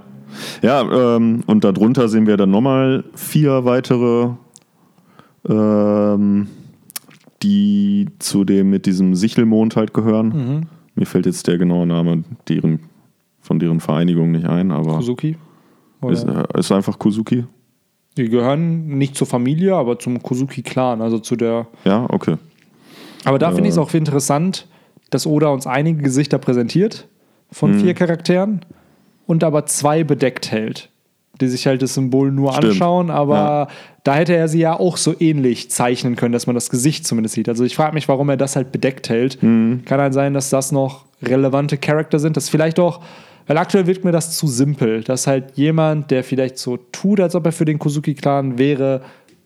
Ja, ähm, und darunter sehen wir dann nochmal vier weitere, ähm, die zu dem mit diesem Sichelmond halt gehören. Mhm. Mir fällt jetzt der genaue Name deren, von deren Vereinigung nicht ein, aber Kuzuki. ist, äh, ist einfach Kuzuki. Die gehören nicht zur Familie, aber zum Kuzuki-Clan, also zu der Ja, okay. Aber da finde ich es auch interessant, dass Oda uns einige Gesichter präsentiert von Mhm. vier Charakteren und aber zwei bedeckt hält, die sich halt das Symbol nur Stimmt. anschauen, aber Ja. da hätte er sie ja auch so ähnlich zeichnen können, dass man das Gesicht zumindest sieht. Also ich frage mich, warum er das halt bedeckt hält. Mhm. Kann halt sein, dass das noch relevante Charakter sind, dass vielleicht auch, weil aktuell wirkt mir das zu simpel, dass halt jemand, der vielleicht so tut, als ob er für den Kuzuki-Clan wäre,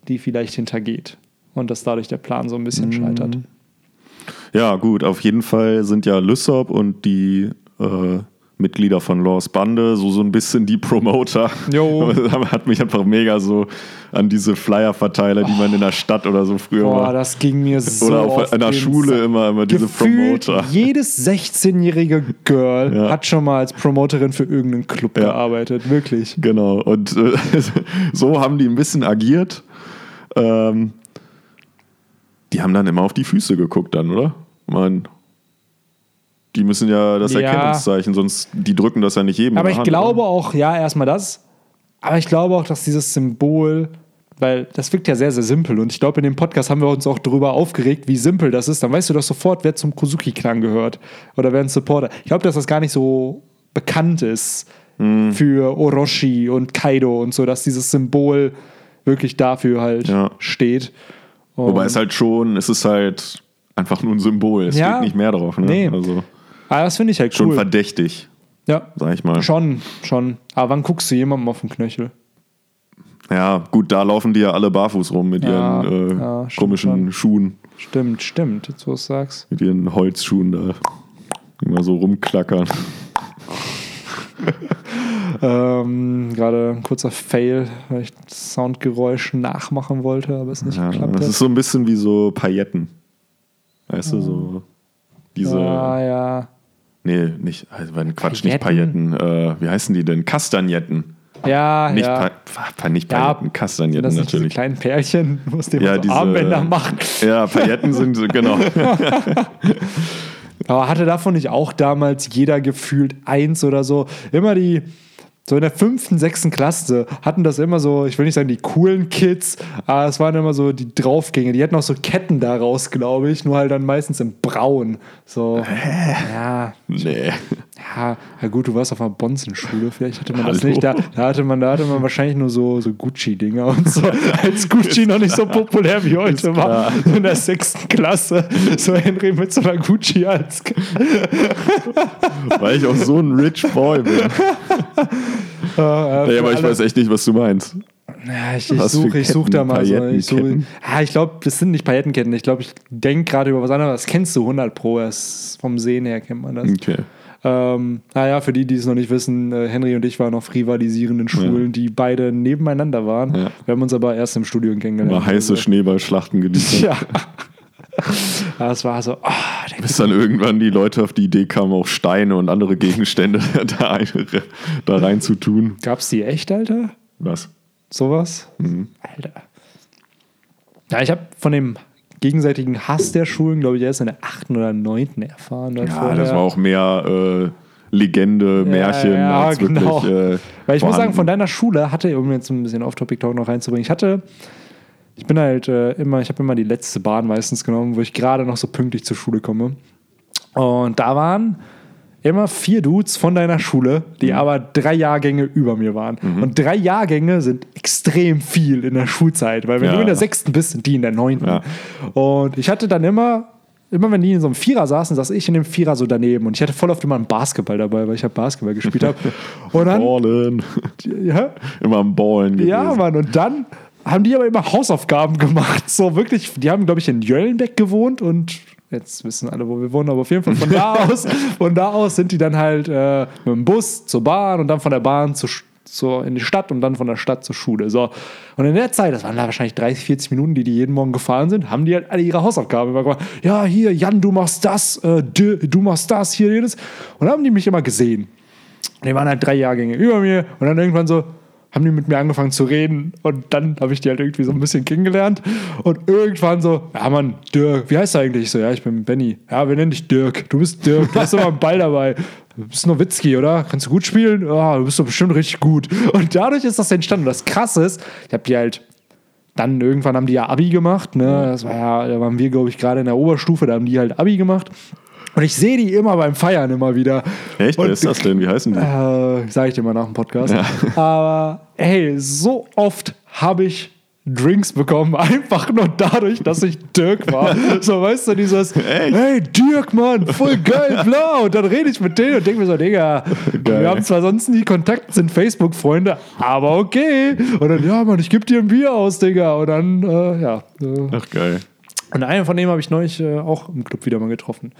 die vielleicht hintergeht. Und dass dadurch der Plan so ein bisschen scheitert. Ja, gut, auf jeden Fall sind ja Lysop und die äh, Mitglieder von Laws Bande so, so ein bisschen die Promoter. Jo. <laughs> Hat mich einfach mega so an diese Flyer-Verteiler, die man in der Stadt oder so früher Boah, war. das ging mir so. Oder auf einer den Schule immer, immer diese Gefühlt Promoter. <laughs> Jedes 16-jährige Girl Ja. hat schon mal als Promoterin für irgendeinen Club Ja. gearbeitet. Wirklich. Genau, und äh, <laughs> so haben die ein bisschen agiert. Ähm, die haben dann immer auf die Füße geguckt dann, oder? Ich meine, die müssen ja das Ja. Erkennungszeichen, sonst die drücken das ja nicht jedem. Aber ich Hand, glaube oder? auch, ja, erstmal das. Aber ich glaube auch, dass dieses Symbol, weil das wirkt ja sehr, sehr simpel. Und ich glaube, in dem Podcast haben wir uns auch darüber aufgeregt, wie simpel das ist. Dann weißt du doch sofort, wer zum Kuzuki-Clan gehört. Oder wer ein Supporter. Ich glaube, dass das gar nicht so bekannt ist Hm. für Orochi und Kaido und so, dass dieses Symbol wirklich dafür halt Ja. steht. Und Wobei es halt schon, es ist halt einfach nur ein Symbol. Es Ja. steht nicht mehr drauf. Ne? Nee. Also ah, das finde ich halt schon cool. verdächtig, Ja, sag ich mal. schon, schon. Aber wann guckst du jemandem auf den Knöchel? Ja, gut, da laufen die ja alle barfuß rum mit Ja, ihren äh, ja, stimmt komischen schon. Schuhen, Stimmt, stimmt, jetzt wo du es sagst. mit ihren Holzschuhen da. Immer so rumklackern. Ähm, Gerade ein kurzer Fail, weil ich das Soundgeräusch nachmachen wollte, aber es nicht Ja, geklappt das hat. ist so ein bisschen wie so Pailletten. Weißt du, so diese. ah, ja. Nee, nicht, also, Quatsch, nicht Pailletten? Äh, wie heißen die denn? Kastagnetten. Ja, Nicht, ja. pa pa nicht Ja, Pailletten, Sind Kastagnetten das nicht diese natürlich. kleinen Pärchen, <laughs> aus denen Ja, so diese- Armbänder macht? Ja, Pailletten sind so, genau. <laughs> Aber hatte davon nicht auch damals jeder gefühlt eins oder so? Immer die, so in der fünften, sechsten Klasse hatten das immer so, ich will nicht sagen die coolen Kids, aber es waren immer so die Draufgänge. Die hatten auch so Ketten daraus, glaube ich, nur halt dann meistens in braun. So, ja, nee. Ja, ja gut, du warst auf einer Bonzenschule, vielleicht hatte man das Hallo. nicht. Da, da, hatte man, da hatte man wahrscheinlich nur so, so Gucci-Dinger und so. <laughs> Als Gucci noch nicht so populär wie heute war. So in der sechsten Klasse. So Henry mit so einer Gucci als. <laughs> Weil ich auch so ein Rich Boy bin. Äh, <laughs> Ja, aber ich weiß echt nicht, was du meinst. Ja, ich, ich suche such da mal so. Ich, such, Paillettenketten? ja, ich glaube, das sind nicht Paillettenketten. Ich glaube, ich denke gerade über was anderes. Das kennst du 100 Pro. Das vom Sehen her kennt man das. Okay. Ähm, naja, für die, die es noch nicht wissen, äh, Henry und ich waren auf rivalisierenden Schulen, die beide nebeneinander waren. Ja. Wir haben uns aber erst im Studium kennengelernt. Mal heiße Also, Schneeballschlachten geliefert. Ja. <laughs> Ja, es war so, der Bis dann irgendwann die Leute auf die Idee kamen, auch Steine und andere Gegenstände <laughs> da, da rein zu tun. Gab's die echt, Alter? Was? Sowas? Mhm. Alter. Ja, ich habe von dem gegenseitigen Hass der Schulen, glaube ich, erst in der achten oder neunten erfahren. Ja, vorher- das war auch mehr äh, Legende, Märchen, ja, als genau. wirklich. Äh, Weil ich muss sagen, vorhanden. von deiner Schule hatte, um jetzt ein bisschen Off-Topic-Talk noch reinzubringen, ich hatte, ich bin halt äh, immer, ich habe immer die letzte Bahn meistens genommen, wo ich gerade noch so pünktlich zur Schule komme. Und da waren immer vier Dudes von deiner Schule, die aber drei Jahrgänge über mir waren. Und drei Jahrgänge sind extrem viel in der Schulzeit, weil wenn Ja. du in der sechsten bist, sind die in der neunten. Ja. Und ich hatte dann immer, immer wenn die in so einem Vierer saßen, saß ich in dem Vierer so daneben. Und ich hatte voll oft immer einen Basketball dabei, weil ich halt Basketball gespielt habe. <laughs> Und dann, Ballen. <laughs> ja, Immer am Ballen gewesen. ja, Mann, und dann haben die aber immer Hausaufgaben gemacht. So wirklich, die haben, glaube ich, in Jöllenbeck gewohnt und jetzt wissen alle, wo wir wohnen, aber auf jeden Fall von da <laughs> aus, von da aus sind die dann halt äh, mit dem Bus zur Bahn und dann von der Bahn zur, zur, in die Stadt und dann von der Stadt zur Schule. So. Und in der Zeit, das waren da wahrscheinlich 30, 40 Minuten, die die jeden Morgen gefahren sind, haben die halt alle ihre Hausaufgaben immer gemacht. Ja, hier, Jan, du machst das, äh, du, du machst das, hier, jedes. Und dann haben die mich immer gesehen. Die waren halt drei Jahrgänge über mir und dann irgendwann so haben die mit mir angefangen zu reden und dann habe ich die halt irgendwie so ein bisschen kennengelernt und irgendwann so, ja Mann, Dirk, wie heißt du eigentlich? Ich so, ja, ich bin Benny. Ja, wir nennen dich Dirk. Du bist Dirk, du hast immer einen Ball dabei. Du bist Nowitzki, oder? Kannst du gut spielen? Ja, du bist doch bestimmt richtig gut. Und dadurch ist das entstanden. Und das Krasse ist, ich habe die halt dann irgendwann haben die ja Abi gemacht, ne? Das war ja, da waren wir, glaube ich, gerade in der Oberstufe, da haben die halt Abi gemacht. Und ich sehe die immer beim Feiern immer wieder. Echt? Und Wer ist das denn? Wie heißen die? äh, sag ich dir mal nach dem Podcast. <laughs> Aber hey, so oft habe ich Drinks bekommen, <laughs> einfach nur dadurch, dass ich Dirk war. <laughs> So, weißt du, dieses, Echt? hey, Dirk, Mann, voll geil, bla. Und dann rede ich mit denen und denke mir so, Digga, Geil. wir haben zwar sonst nie Kontakt, sind Facebook-Freunde, aber okay. Und dann, ja, Mann, ich gebe dir ein Bier aus, Digga. Und dann, äh, ja. Äh, Ach, geil. und einen von dem habe ich neulich äh, auch im Club wieder mal getroffen.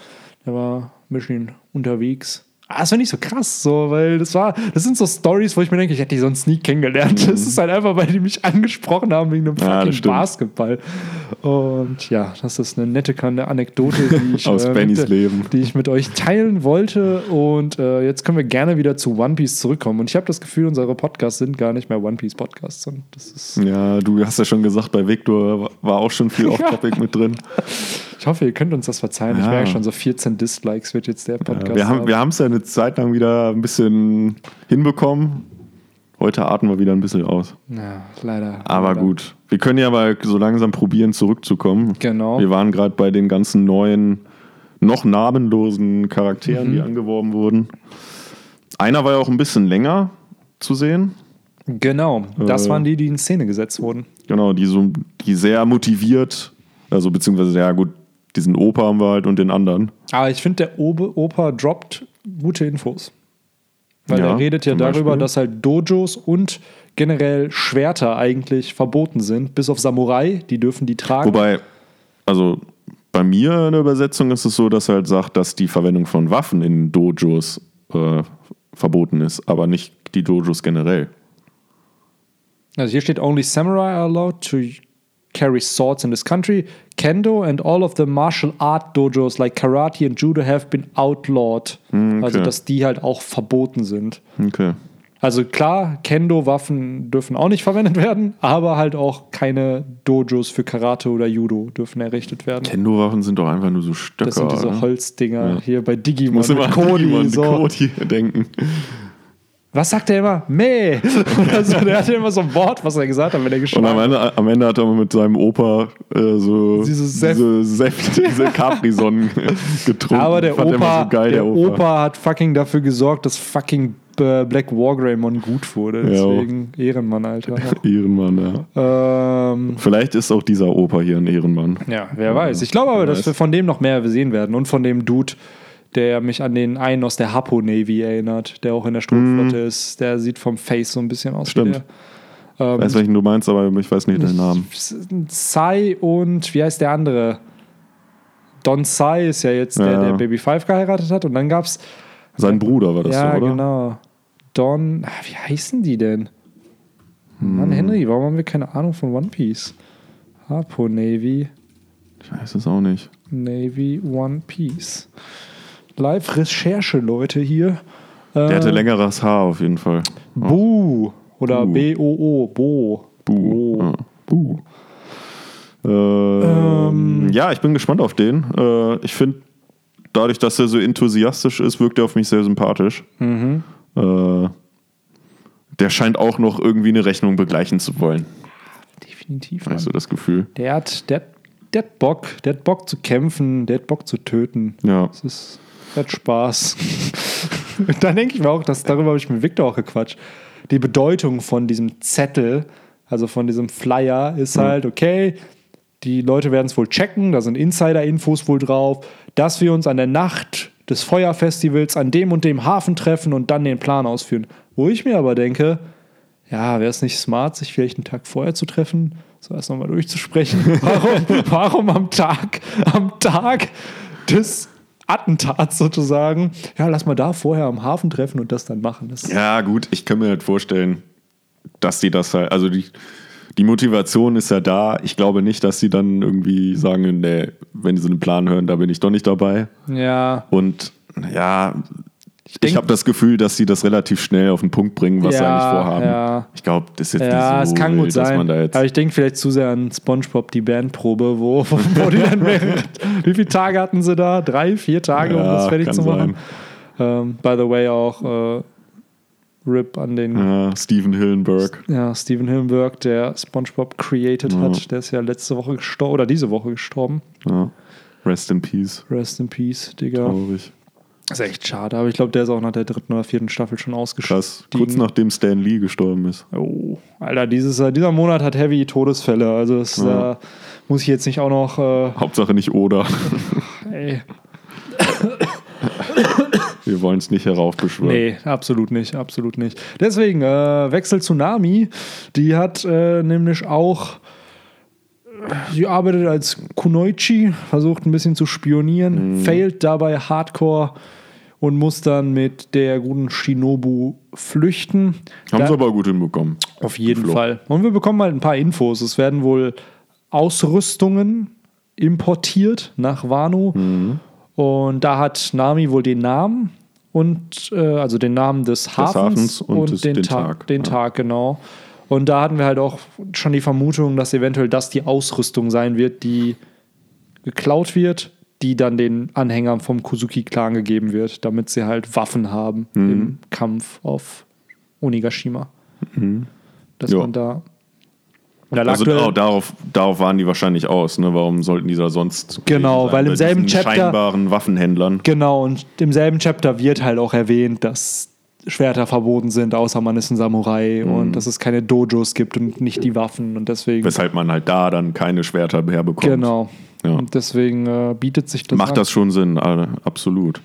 Der war ein bisschen unterwegs. Ah, das war nicht so krass, so, weil das war, das sind so Stories, wo ich mir denke, ich hätte die sonst nie kennengelernt. Das ist halt einfach, weil die mich angesprochen haben wegen einem Ja, fucking. Basketball. Und ja, das ist eine nette kleine Anekdote, die <laughs> ich, Aus äh, Bennys mit, Leben. die ich mit euch teilen wollte. Und äh, jetzt können wir gerne wieder zu One Piece zurückkommen. Und ich habe das Gefühl, unsere Podcasts sind gar nicht mehr One Piece Podcasts. Und das ist Ja, du hast ja schon gesagt, bei Victor war auch schon viel <laughs> Off-Topic mit drin. Ich hoffe, ihr könnt uns das verzeihen. Ich Ja. merke schon, so 14 Dislikes wird jetzt der Podcast. Ja, wir haben es ja eine Zeit lang wieder ein bisschen hinbekommen. Heute atmen wir wieder ein bisschen aus. ja, leider. Aber leider. gut. Wir können ja mal so langsam probieren, zurückzukommen. Genau. Wir waren gerade bei den ganzen neuen, noch namenlosen Charakteren, Mhm. die angeworben wurden. Einer war ja auch ein bisschen länger zu sehen. Genau, das Äh, waren die, die in Szene gesetzt wurden. Genau, die so, die sehr motiviert, also beziehungsweise ja gut, diesen Opa haben wir halt und den anderen. Aber ich finde, der Obe, Opa droppt gute Infos. Weil Ja, er redet ja darüber, Beispiel. dass halt Dojos und generell Schwerter eigentlich verboten sind, bis auf Samurai, die dürfen die tragen. Wobei, also bei mir in der Übersetzung ist es so, dass er halt sagt, dass die Verwendung von Waffen in Dojos äh, verboten ist, aber nicht die Dojos generell. Also hier steht only samurai are allowed to carry swords in this country. Kendo and all of the martial art dojos like Karate and Judo have been outlawed. Hm, Also okay. dass die halt auch verboten sind. Okay. Also klar, Kendo-Waffen dürfen auch nicht verwendet werden, aber halt auch keine Dojos für Karate oder Judo dürfen errichtet werden. Kendo-Waffen sind doch einfach nur so Stöcker. Das sind diese? Holzdinger Ja. hier bei Digimon muss immer Cody. Digimon, so. Cody <laughs> denken. Was sagt er immer? Meh. <laughs> Also, der hatte immer so ein Wort, was er gesagt hat, wenn er Und geschlagen am Ende, am Ende hat er mit seinem Opa äh, so Dieses Säft- diese Säfte, <laughs> diese Capri-Sonnen <laughs> getrunken. Aber der er Opa, immer so geil, der, Opa. hat fucking dafür gesorgt, dass fucking äh, Black Wargreymon gut wurde. Deswegen Ehrenmann, Alter. Ehrenmann, ja. ähm, Vielleicht ist auch dieser Opa hier ein Ehrenmann. ja, wer weiß. Ich glaube aber, dass wir von dem noch mehr sehen werden und von dem Dude, der mich an den einen aus der Hapo Navy erinnert, der auch in der Sturmflotte ist. Der sieht vom Face so ein bisschen aus Stimmt. wie der. Ich weiß, welchen du meinst, aber ich weiß nicht den Namen. Sai und wie heißt der andere? Don Sai ist ja jetzt der, Ja. der Baby Five geheiratet hat. Und dann gab es Sein Bruder war das ja, so, oder? genau. Don, ah, wie heißen die denn? Hm. Mann, Henry, warum haben wir keine Ahnung von One Piece? Harpo Navy, Ich weiß es auch nicht. Navy One Piece. Live-Recherche, Leute, hier. Der hatte längeres Haar auf jeden Fall. Boo oder Buh. B-O-O, Bo. Buh. Ja. Buh. Ähm, ja, ich bin gespannt auf den. Äh, ich finde, dadurch, dass er so enthusiastisch ist, wirkt er auf mich sehr sympathisch. Mhm. Äh, der scheint auch noch irgendwie eine Rechnung begleichen zu wollen. Definitiv. Hast du das Gefühl? Der hat, der, der hat Bock, der hat Bock zu kämpfen, der hat Bock zu töten. Ja. Das ist, hat Spaß. <laughs> Dann denke ich mir auch, dass darüber habe ich mit Victor auch gequatscht. Die Bedeutung von diesem Zettel, also von diesem Flyer, ist halt, okay, die Leute werden es wohl checken, da sind Insider-Infos wohl drauf, dass wir uns an der Nacht des Feuerfestivals an dem und dem Hafen treffen und dann den Plan ausführen. Wo ich mir aber denke, ja, wäre es nicht smart, sich vielleicht einen Tag vorher zu treffen, so erst nochmal durchzusprechen? <laughs> Warum, warum am Tag, am Tag des Attentats sozusagen, ja, lass mal da vorher am Hafen treffen und das dann machen. Das, Ja, gut, ich kann mir halt vorstellen, dass sie das halt, also die, die Motivation ist ja da. Ich glaube nicht, dass sie dann irgendwie sagen, nee, wenn sie so einen Plan hören, da bin ich doch nicht dabei. ja, Und ja, ich, denk- habe das Gefühl, dass sie das relativ schnell auf den Punkt bringen, was sie Ja, eigentlich vorhaben. ja. Ich glaube, das ist jetzt ja nicht so es kann gut sein. man da jetzt. Aber ich denke vielleicht zu sehr an SpongeBob, die Bandprobe, wo, <laughs> wo die dann <laughs> wie viele Tage hatten sie da? Drei, vier Tage, um Ja, das fertig zu machen? Ähm, by the way, auch äh, RIP an den Ja, Steven Hillenberg. Ja, Steven Hillenberg, der SpongeBob created hat, der ist ja letzte Woche gestorben oder diese Woche gestorben. Rest in Peace. Rest in Peace, Digga. Traurig. Ist echt schade, aber ich glaube, der ist auch nach der dritten oder vierten Staffel schon ausgeschieden. Krass. Kurz nachdem Stan Lee gestorben ist. Oh, Alter, dieses, äh, dieser Monat hat heavy Todesfälle. Also das Ja. äh, muss ich jetzt nicht auch noch. Äh, Hauptsache nicht Oder. <laughs> ey, Wir wollen es nicht heraufbeschwören. nee, absolut nicht, absolut nicht. Deswegen äh, Wechsel zu Nami. Die hat äh, nämlich auch. Sie arbeitet als Kunoichi, versucht ein bisschen zu spionieren, Mhm. failt dabei hardcore und muss dann mit der guten Shinobu flüchten. Haben Da- sie aber gut hinbekommen. Auf jeden Flo. Fall. Und wir bekommen halt ein paar Infos. Es werden wohl Ausrüstungen importiert nach Wano. Mhm. Und da hat Nami wohl den Namen und äh, also den Namen des Hafens, Hafens und und, des- den, den Tag. Tag, Den ja. Tag, genau. Und da hatten wir halt auch schon die Vermutung, dass eventuell das die Ausrüstung sein wird, die geklaut wird, die dann den Anhängern vom Kuzuki-Clan gegeben wird, damit sie halt Waffen haben Mhm. im Kampf auf Onigashima. Dass Ja. man da. Da lag Also oh, darauf, darauf waren die wahrscheinlich aus. Ne? Warum sollten die da sonst Genau, weil im selben Chapter- scheinbaren Waffenhändlern. Genau, und im selben Chapter wird halt auch erwähnt, dass Schwerter verboten sind, außer man ist ein Samurai Mhm. und dass es keine Dojos gibt und nicht die Waffen und deswegen. Weshalb man halt da dann keine Schwerter herbekommt. Genau. Ja. Und deswegen äh, bietet sich das Macht an. das schon Sinn, absolut.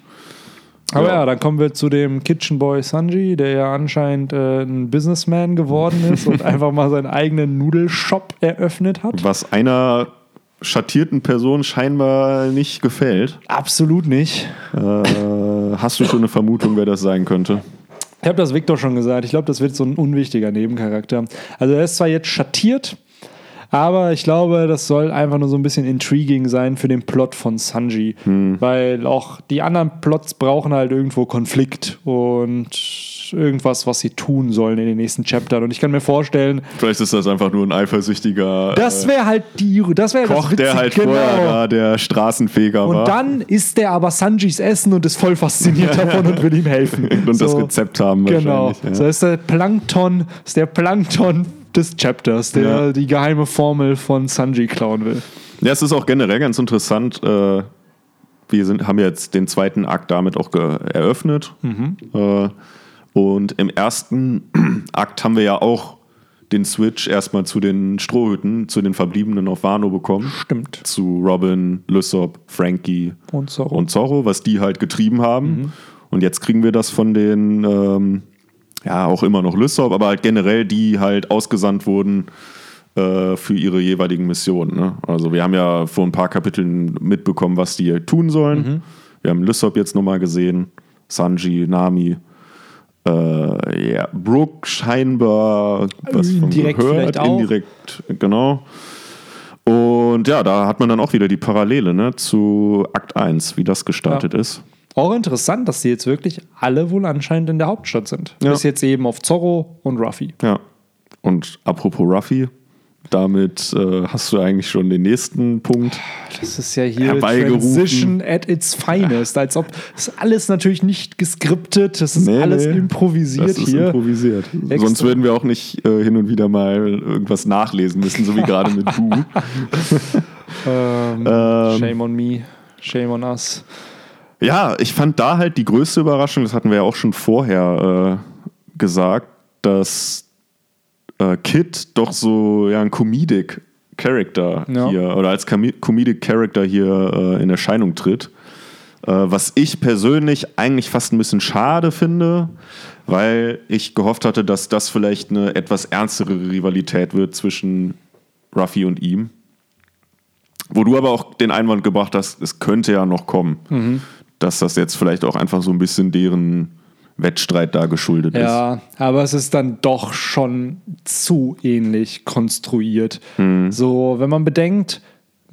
Aber ja. Ja. dann kommen wir zu dem Kitchen Boy Sanji, der ja anscheinend äh, ein Businessman geworden <laughs> ist und einfach mal seinen eigenen Nudelshop eröffnet hat. Was einer schattierten Person scheinbar nicht gefällt. Absolut nicht. Äh, hast du schon eine Vermutung, wer das sein könnte? Ich habe das Victor schon gesagt. Ich glaube, das wird so ein unwichtiger Nebencharakter. Also er ist zwar jetzt schattiert, Aber ich glaube, das soll einfach nur so ein bisschen intriguing sein für den Plot von Sanji. Hm. Weil auch die anderen Plots brauchen halt irgendwo Konflikt und irgendwas, was sie tun sollen in den nächsten Chaptern. Und ich kann mir vorstellen, Vielleicht ist das einfach nur ein eifersüchtiger das äh, wäre halt die, das wäre Koch, das der halt genau. vorher da der Straßenfeger Und war. dann isst der aber Sanjis Essen und ist voll fasziniert <laughs> davon und will ihm helfen. <laughs> und das So. Rezept haben Genau. wahrscheinlich. So Ja. ist der Plankton, ist der Plankton des Chapters, der Ja. die geheime Formel von Sanji klauen will. ja, es ist auch generell ganz interessant. Äh, wir sind, haben jetzt den zweiten Akt damit auch eröffnet. Mhm. Äh, und im ersten <clears throat> Akt haben wir ja auch den Switch erstmal zu den Strohhüten, zu den Verbliebenen auf Wano bekommen. Stimmt. Zu Robin, Lysop, Frankie Und so. und Zorro, was die halt getrieben haben. Mhm. Und jetzt kriegen wir das von den, ähm, ja, auch immer noch Lysop, aber halt generell, die halt ausgesandt wurden äh, für ihre jeweiligen Missionen. Ne? Also wir haben ja vor ein paar Kapiteln mitbekommen, was die tun sollen. Mhm. Wir haben Lysop jetzt nochmal gesehen, Sanji, Nami. Äh, ja, Brooke scheinbar was von Indirekt gehört, indirekt, genau. Und ja, da hat man dann auch wieder die Parallele ne, zu Akt 1, wie das gestartet Ja. ist. Auch interessant, dass die jetzt wirklich alle wohl anscheinend in der Hauptstadt sind. Ja. Bis jetzt eben auf Zorro und Ruffy. Ja. Und apropos Ruffy, damit äh, hast du eigentlich schon den nächsten Punkt. Das ist ja hier. Transition at its finest. Als ob das ist alles natürlich nicht geskriptet, das ist Nee, alles nee. improvisiert Das ist hier. improvisiert. Extra. Sonst würden wir auch nicht äh, hin und wieder mal irgendwas nachlesen müssen, so wie gerade mit <laughs> Bu. ähm, Ähm. shame on me, shame on us. Ja, ich fand da halt die größte Überraschung, das hatten wir ja auch schon vorher äh, gesagt, dass äh, Kid doch so ja, ein Comedic Character Ja. hier oder als Comi- Comedic Character hier äh, in Erscheinung tritt. Äh, was ich persönlich eigentlich fast ein bisschen schade finde, weil ich gehofft hatte, dass das vielleicht eine etwas ernstere Rivalität wird zwischen Ruffy und ihm. Wo du aber auch den Einwand gebracht hast, es könnte ja noch kommen, Mhm. dass das jetzt vielleicht auch einfach so ein bisschen deren Wettstreit da geschuldet ist. Ja, aber es ist dann doch schon zu ähnlich konstruiert. Mhm. So, wenn man bedenkt,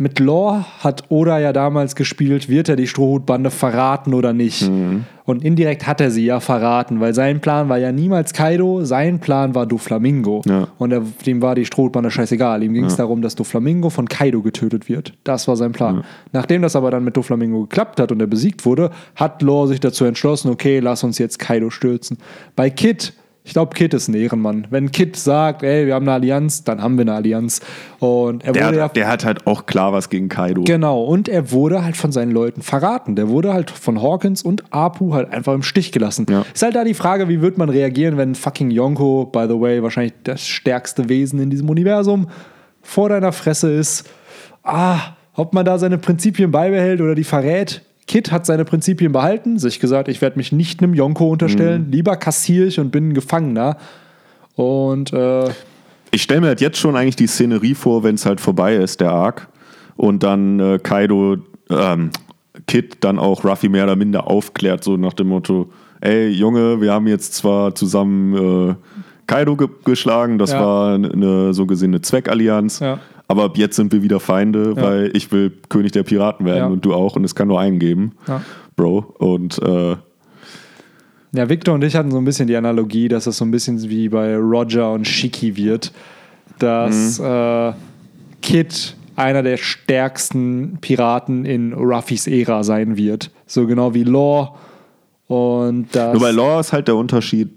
mit Lore hat Oda ja damals gespielt, wird er die Strohhutbande verraten oder nicht? Mhm. Und indirekt hat er sie ja verraten, weil sein Plan war ja niemals Kaido, sein Plan war Doflamingo. Ja. Und er, dem war die Strohhutbande scheißegal. Ihm ging es darum, dass Doflamingo von Kaido getötet wird. Das war sein Plan. Nachdem das aber dann mit Doflamingo geklappt hat und er besiegt wurde, hat Lore sich dazu entschlossen, okay, lass uns jetzt Kaido stürzen. Bei Kid ich glaube, Kid ist ein Ehrenmann. Wenn Kid sagt, ey, wir haben eine Allianz, dann haben wir eine Allianz. Und er Der, wurde ja hat, der hat halt auch klar was gegen Kaido. Genau, und er wurde halt von seinen Leuten verraten. Der wurde halt von Hawkins und Apu halt einfach im Stich gelassen. Ja. Ist halt da die Frage, wie wird man reagieren, wenn fucking Yonko, by the way, wahrscheinlich das stärkste Wesen in diesem Universum, vor deiner Fresse ist. Ah, ob man da seine Prinzipien beibehält oder die verrät. Kid hat seine Prinzipien behalten, sich gesagt, ich werde mich nicht einem Yonko unterstellen, Mhm. lieber kassiere ich und bin ein Gefangener. Und äh, Ich stelle mir halt jetzt schon eigentlich die Szenerie vor, wenn es halt vorbei ist, der Arc. Und dann äh, Kaido, ähm, Kid dann auch Ruffy mehr oder minder aufklärt, so nach dem Motto: Ey, Junge, wir haben jetzt zwar zusammen äh, Kaido ge geschlagen, das Ja. war eine so gesehene Zweckallianz. Ja. Aber ab jetzt sind wir wieder Feinde, Ja. weil ich will König der Piraten werden Ja. und du auch und es kann nur einen geben, Ja. Bro. Und äh, Ja, Victor und ich hatten so ein bisschen die Analogie, dass es so ein bisschen wie bei Roger und Shiki wird, dass äh, Kid einer der stärksten Piraten in Ruffys Ära sein wird. So genau wie Law. Und das, nur bei Law ist halt der Unterschied,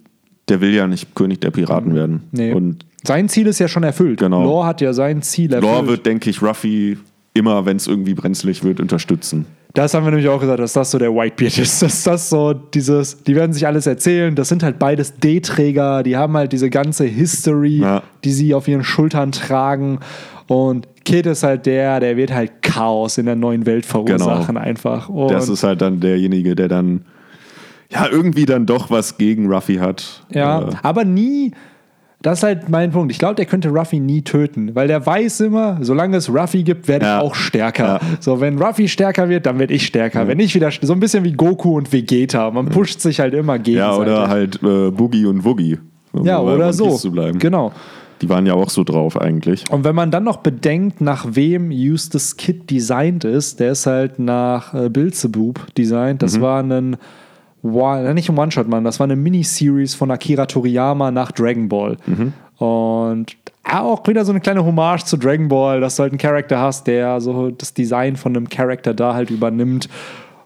der will ja nicht König der Piraten werden. Nee. Und sein Ziel ist ja schon erfüllt. Genau. Law hat ja sein Ziel erfüllt. Law wird, denke ich, Ruffy immer, wenn es irgendwie brenzlig wird, unterstützen. Das haben wir nämlich auch gesagt, dass das so der Whitebeard ist. Dass das so dieses, die werden sich alles erzählen. Das sind halt beides D-Träger, die haben halt diese ganze History, Ja. die sie auf ihren Schultern tragen. Und Kid ist halt der, der wird halt Chaos in der neuen Welt verursachen einfach. Und Das ist halt dann derjenige, der dann ja irgendwie dann doch was gegen Ruffy hat. Ja, Äh, aber nie. Das ist halt mein Punkt. Ich glaube, der könnte Ruffy nie töten, weil der weiß immer, solange es Ruffy gibt, werde Ja. ich auch stärker. Ja. So, wenn Ruffy stärker wird, dann werde ich stärker. Wenn ich wieder so ein bisschen wie Goku und Vegeta, man pusht sich halt immer gegenseitig. ja, oder halt äh, Boogie und Woogie. um Ja, oder so. Piece Zu bleiben. Genau. Die waren ja auch so drauf eigentlich. Und wenn man dann noch bedenkt, nach wem Eustace Kid designt ist, der ist halt nach äh, Bilzebub designt. Das war ein, One- nicht ein One-Shot, Mann, das war eine Miniseries von Akira Toriyama nach Dragon Ball. Und auch wieder so eine kleine Hommage zu Dragon Ball, dass du halt einen Charakter hast, der so das Design von einem Charakter da halt übernimmt.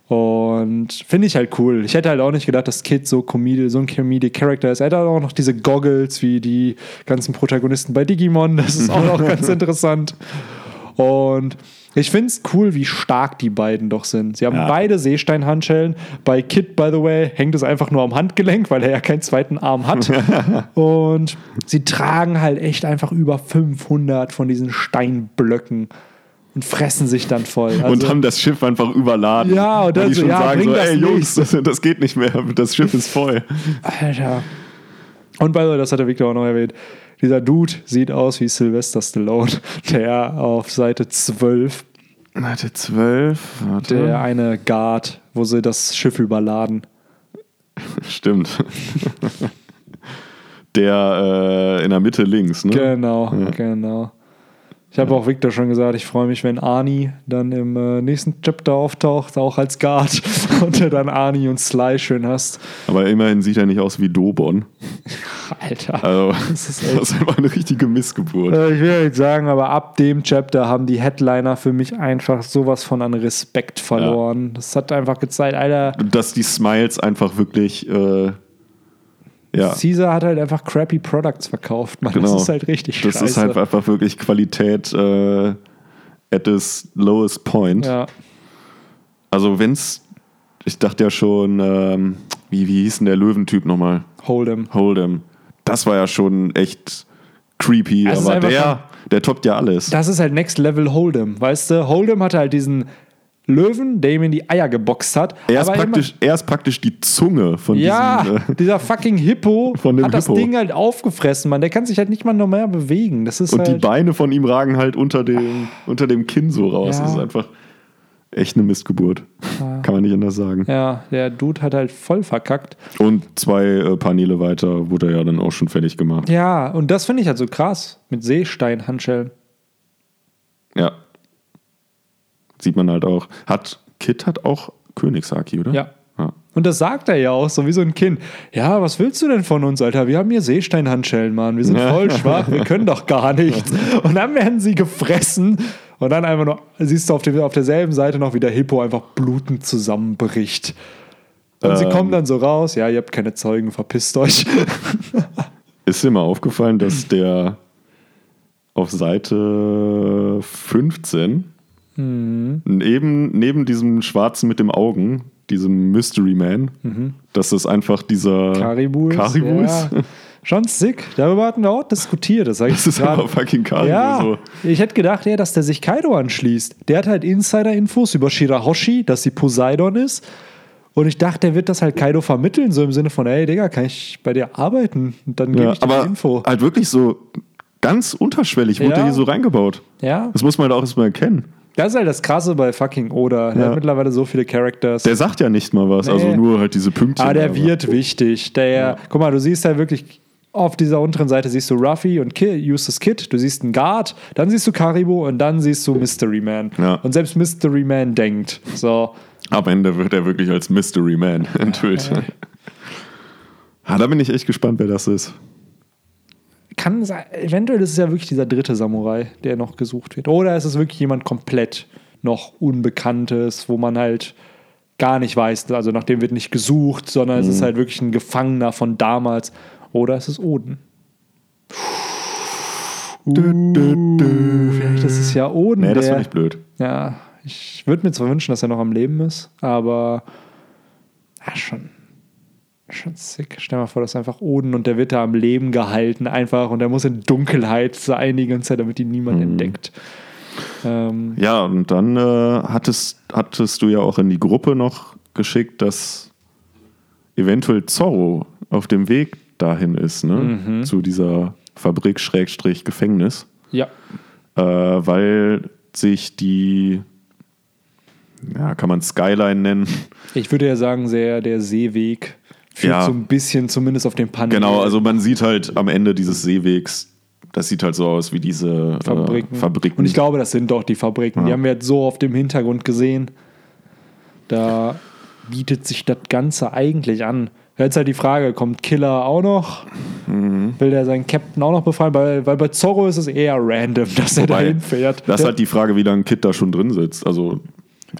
Und finde ich halt cool. Ich hätte halt auch nicht gedacht, dass Kid so, Comedi so ein Comedic Character ist. Er hat halt auch noch diese Goggles wie die ganzen Protagonisten bei Digimon. Das ist auch noch <laughs> ganz interessant. Und ich finde es cool, wie stark die beiden doch sind. Sie haben Ja. beide Seesteinhandschellen. Bei Kid, by the way, hängt es einfach nur am Handgelenk, weil er ja keinen zweiten Arm hat. <laughs> Und sie tragen halt echt einfach über 500 von diesen Steinblöcken und fressen sich dann voll. und Also- haben das Schiff einfach überladen. Ja, und dann so, schon ja, sagen so, das ey Jungs, das, das geht nicht mehr, das Schiff ist voll. Alter. Und by the way, das hat der Victor auch noch erwähnt. Dieser Dude sieht aus wie Sylvester Stallone, <laughs> der auf Seite 12, Seite 12, warte. der eine Guard, wo sie das Schiff überladen. <laughs> Stimmt. <laughs> der äh, in der Mitte links, ne? Genau, genau. Ich habe auch Victor schon gesagt, ich freue mich, wenn Arnie dann im äh, nächsten Chapter auftaucht, auch als Guard <laughs> und du dann Arnie und Sly schön hast. Aber immerhin sieht er nicht aus wie Dobon. Alter. Also, <laughs> Das ist das ist einfach eine richtige Missgeburt. Äh, Ich will ja nicht sagen, aber ab dem Chapter haben die Headliner für mich einfach sowas von an Respekt verloren. Das hat einfach gezeigt, Alter, Dass die Smiles einfach wirklich, äh, ja, Caesar hat halt einfach crappy Products verkauft, man. genau. Das ist halt richtig Das scheiße. ist halt einfach wirklich Qualität äh, at its lowest point. ja. Also wenn's, ich dachte ja schon, ähm, wie, wie hieß denn der Löwentyp nochmal? Hold'em. Hold'em. Das war ja schon echt creepy, ist aber der, der toppt ja alles. Das ist halt Next Level Hold'em, weißt du? Hold'em hatte halt diesen Löwen, der ihm in die Eier geboxt hat. er, ist aber immer- praktisch, er ist praktisch die Zunge von Ja, diesem. Äh, dieser fucking Hippo <laughs> Von dem hat das Hippo. Ding halt aufgefressen, man. Der kann sich halt nicht mal noch mehr bewegen. Das ist und die halt, Beine von ihm ragen halt unter dem, unter dem Kinn so raus. Ja. Das ist einfach echt eine Missgeburt. Kann man nicht anders sagen. Ja, der Dude hat halt voll verkackt. Und zwei äh, Paneele weiter wurde er ja dann auch schon fertig gemacht. Ja, und das finde ich halt so krass mit Seesteinhandschellen. Ja. Sieht man halt auch. Hat Kit hat auch Königshaki, oder? Ja. ja. Und das sagt er ja auch, so wie so ein Kind. Ja, was willst du denn von uns, Alter? Wir haben hier Seesteinhandschellen, Mann. Wir sind voll schwach, wir können doch gar nichts. <laughs> Und dann werden sie gefressen und dann einfach nur, siehst du auf, dem, auf derselben Seite noch, wie der Hippo einfach blutend zusammenbricht. Und sie Ähm. kommen dann so raus, ja, ihr habt keine Zeugen, verpisst euch. <laughs> Ist dir mal aufgefallen, dass der auf Seite 15 Mhm. neben, neben diesem Schwarzen mit dem Augen, diesem Mystery Man, dass das einfach dieser Karibu ist. Karibu ist. ja. Schon sick. Darüber hatten wir auch diskutiert. Das, Das ist gerade. aber fucking Karibu. Ja, So. ich hätte gedacht, ja, dass der sich Kaido anschließt. Der hat halt Insider-Infos über Shirahoshi, dass sie Poseidon ist. Und ich dachte, der wird das halt Kaido vermitteln, so im Sinne von, ey, Digga, kann ich bei dir arbeiten? Und dann gebe Ja, ich dir aber die Info. halt wirklich so ganz unterschwellig wurde Ja. hier so reingebaut. Ja, Das muss man halt auch erstmal erkennen. Das ist halt das Krasse bei fucking Oda. Der Ja. hat mittlerweile so viele Characters. Der sagt ja nicht mal was, also Nee. nur halt diese Pünktchen. Aber der aber- wird wichtig. Der, guck mal, du siehst halt wirklich auf dieser unteren Seite siehst du Ruffy und Kid, Eustace Kid, du siehst einen Guard, dann siehst du Karibo und dann siehst du Mystery Man. Ja. Und selbst Mystery Man denkt. So, Am Ende wird er wirklich als Mystery Man <laughs> enthüllt. Ah, da bin ich echt gespannt, wer das ist. Kann sein, eventuell ist es ja wirklich dieser dritte Samurai, der noch gesucht wird. Oder ist es wirklich jemand komplett noch Unbekanntes, wo man halt gar nicht weiß, also nach dem wird nicht gesucht, sondern es ist halt wirklich ein Gefangener von damals. Oder ist es Oden? Uh, vielleicht ist es ja Oden. Nee, das finde ich blöd. ja, ich würde mir zwar wünschen, dass er noch am Leben ist, aber ja, schon, schon sick. Stell dir mal vor, das ist einfach Oden und der wird da am Leben gehalten einfach und der muss in Dunkelheit sein die ganze Zeit, damit ihn niemand entdeckt. Ähm, Ja, und dann äh, hattest, hattest du ja auch in die Gruppe noch geschickt, dass eventuell Zorro auf dem Weg dahin ist, ne? Mhm. Zu dieser Fabrik Schrägstrich Gefängnis. ja, Äh, weil sich die, ja, kann man Skyline nennen. ich würde ja sagen, sehr der Seeweg führt Ja. so ein bisschen zumindest auf den Panel. Genau, also man sieht halt am Ende dieses Seewegs das sieht halt so aus wie diese Fabriken. Äh, Fabriken. Und ich glaube, das sind doch die Fabriken. Die Ja. haben wir jetzt so auf dem Hintergrund gesehen. Da bietet sich das Ganze eigentlich an. Jetzt halt die Frage, kommt Killer auch noch? Mhm. Will der seinen Captain auch noch befreien? Weil, weil bei Zorro ist es eher random, dass er Wobei, dahin fährt. Das ist halt die Frage, wie lange Kid da schon drin sitzt. Also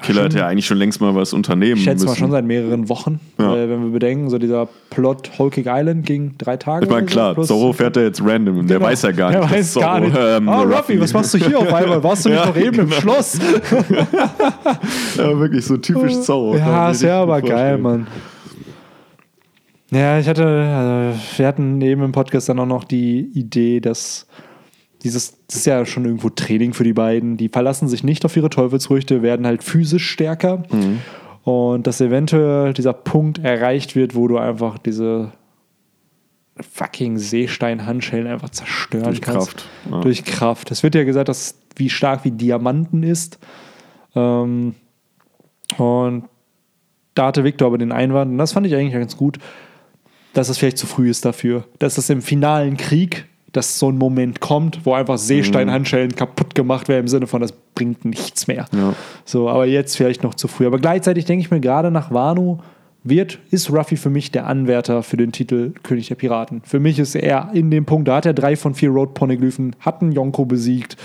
Killer hätte ja eigentlich schon längst mal was unternehmen ich schätze mal schon seit mehreren Wochen. Ja. Weil, wenn wir bedenken, so dieser Plot Cake Island ging drei Tage. ich meine, so, klar, plus- Zorro fährt er jetzt random. Der Genau. weiß ja gar Der nicht. weiß dass gar Zorro, nicht. ähm, oh, der Ruffy, was machst du hier auf einmal? Warst du nicht <laughs> Ja, noch eben im genau. Schloss? <laughs> Ja, wirklich so typisch Zorro. Ja, ist ja aber geil. Mann. Ja, ich hatte, also wir hatten eben im Podcast dann auch noch die Idee, dass dieses, das ist ja schon irgendwo Training für die beiden. Die verlassen sich nicht auf ihre Teufelsfrüchte, werden halt physisch stärker. Mhm. Und dass eventuell dieser Punkt erreicht wird, wo du einfach diese fucking Seestein-Handschellen einfach zerstören Durch kannst. Kraft. Ja. Durch Kraft. Es wird ja gesagt, dass wie stark wie Diamanten ist. Ähm, und da hatte Victor aber den Einwand, und das fand ich eigentlich ganz gut, dass es vielleicht zu früh ist dafür. Dass es im finalen Krieg, dass so ein Moment kommt, wo einfach Seesteinhandschellen kaputt gemacht werden, im Sinne von, das bringt nichts mehr. Ja. So, aber jetzt vielleicht noch zu früh. Aber gleichzeitig denke ich mir, gerade nach Wano wird, ist Ruffy für mich der Anwärter für den Titel König der Piraten. Für mich ist er in dem Punkt, da hat er drei von vier Road-Poneglyphen, hat einen Yonko besiegt,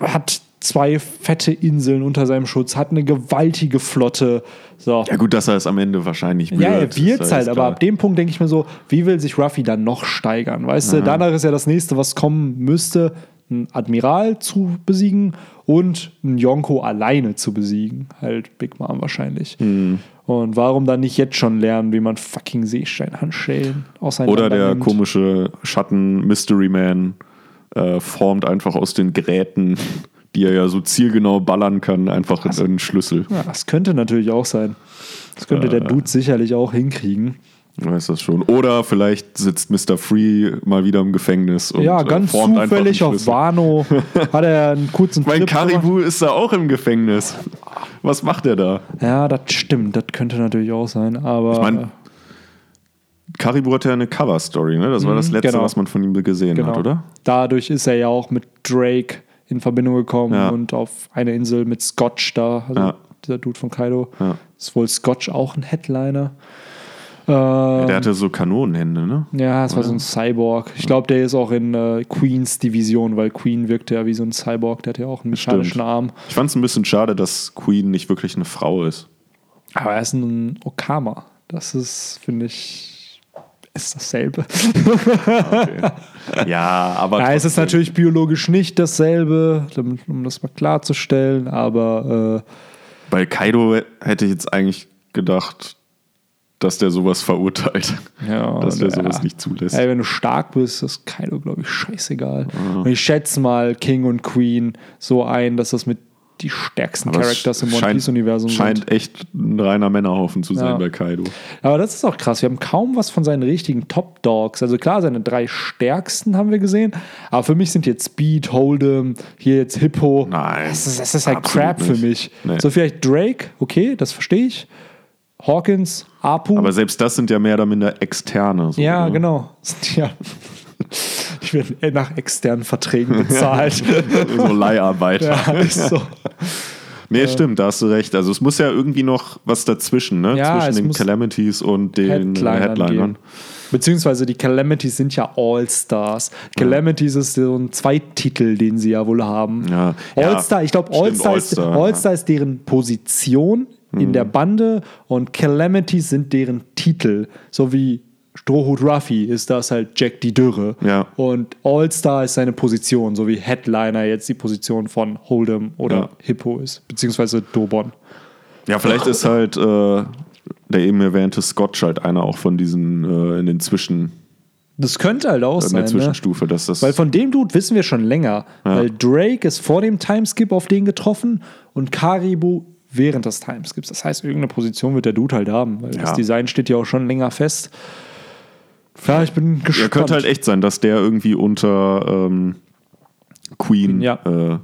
hat zwei fette Inseln unter seinem Schutz, hat eine gewaltige Flotte. So. Ja, gut, dass er es am Ende wahrscheinlich wird. Ja, er wird's ja halt, aber klar. ab dem Punkt denke ich mir so, wie will sich Ruffy dann noch steigern? Weißt du, danach ist ja das nächste, was kommen müsste, ein Admiral zu besiegen und ein Yonko alleine zu besiegen. Halt Big Mom wahrscheinlich. Mhm. Und warum dann nicht jetzt schon lernen, wie man fucking Seesteinhandschellen auseinander Oder der nimmt? komische Schatten Mystery Man äh, formt einfach aus den Geräten, die er ja so zielgenau ballern kann, einfach einen Schlüssel. Ja, das könnte natürlich auch sein. Das könnte der Dude sicherlich auch hinkriegen. Du weißt das schon. Oder vielleicht sitzt Mr. Free mal wieder im Gefängnis und ja, äh, ganz einfach zufällig auf. Wano <laughs> hat er einen kurzen Mein Trip. Karibu ist da auch im Gefängnis. Was macht er da? Ja, das stimmt. Das könnte natürlich auch sein. Aber Ich meine, Karibu hatte ja eine Cover-Story, ne? Das war das letzte, genau. was man von ihm gesehen genau. hat, oder? dadurch ist er ja auch mit Drake in Verbindung gekommen Ja. und auf eine Insel mit Scotch da, also Ja. dieser Dude von Kaido. Ja. Ist wohl Scotch auch ein Headliner? Äh, Der hatte so Kanonenhände, ne? ja, es war so ein Cyborg. Ich glaube, der ist auch in äh, Queens Division, weil Queen wirkte ja wie so ein Cyborg. Der hat ja auch einen mechanischen Stimmt. Arm. Ich fand es ein bisschen schade, dass Queen nicht wirklich eine Frau ist. Aber er ist ein Okama. Das ist, finde ich, ist dasselbe. Ja, aber. Ja, es ist natürlich biologisch nicht dasselbe, um, das mal klarzustellen, aber äh, Bei Kaido hätte ich jetzt eigentlich gedacht, dass der sowas verurteilt. Ja, dass der ja. sowas nicht zulässt. Ey, wenn du stark bist, ist Kaido, glaube ich, scheißegal. Und ich schätze mal King und Queen so ein, dass das mit die stärksten Aber Characters im One scheint- Piece-Universum sind. Scheint echt ein reiner Männerhaufen zu sein Ja. bei Kaido. Aber das ist auch krass. Wir haben kaum was von seinen richtigen Top-Dogs. Also klar, seine drei stärksten haben wir gesehen. Aber für mich sind jetzt Speed, Hold'em, hier jetzt Hippo. Nein, Das ist, das ist halt Crap für mich. Nee. So vielleicht Drake, okay, das verstehe ich. Hawkins, Apu. Aber selbst das sind ja mehr oder minder externe. So, Ja, ne? genau. <laughs> Ja. Ich werde nach externen Verträgen bezahlt. <laughs> So Leiharbeiter. ja, ist so. Nee, stimmt, da hast du recht. Also es muss ja irgendwie noch was dazwischen, ne? Ja, Zwischen den Calamities und den Headlinern Headlinern. geben. Beziehungsweise die Calamities sind ja All-Stars. Calamities ist so ein Zweititel, den sie ja wohl haben. Ja. Ja, All-Star, ich glaube, All-Star ist, All-Star, ja. All-Star ist deren Position in der Bande und Calamities sind deren Titel. So wie Strohhut Ruffy ist das halt Jack die Dürre. Ja. Und All-Star ist seine Position, so wie Headliner jetzt die Position von Hold'em oder Ja. Hippo ist. Beziehungsweise Dobon. Ja, vielleicht ist halt äh, der eben erwähnte Scotch halt einer auch von diesen äh, in den Zwischen, Das könnte halt auch in sein. der Ne? Zwischenstufe, dass das. Weil von dem Dude wissen wir schon länger. Weil Drake ist vor dem Timeskip auf den getroffen und Karibu während des Timeskips. Das heißt, irgendeine Position wird der Dude halt haben, weil das Ja. Design steht ja auch schon länger fest. Ja, ich bin ja, gespannt. könnte halt echt sein, dass der irgendwie unter ähm, Queen. Ja. Äh,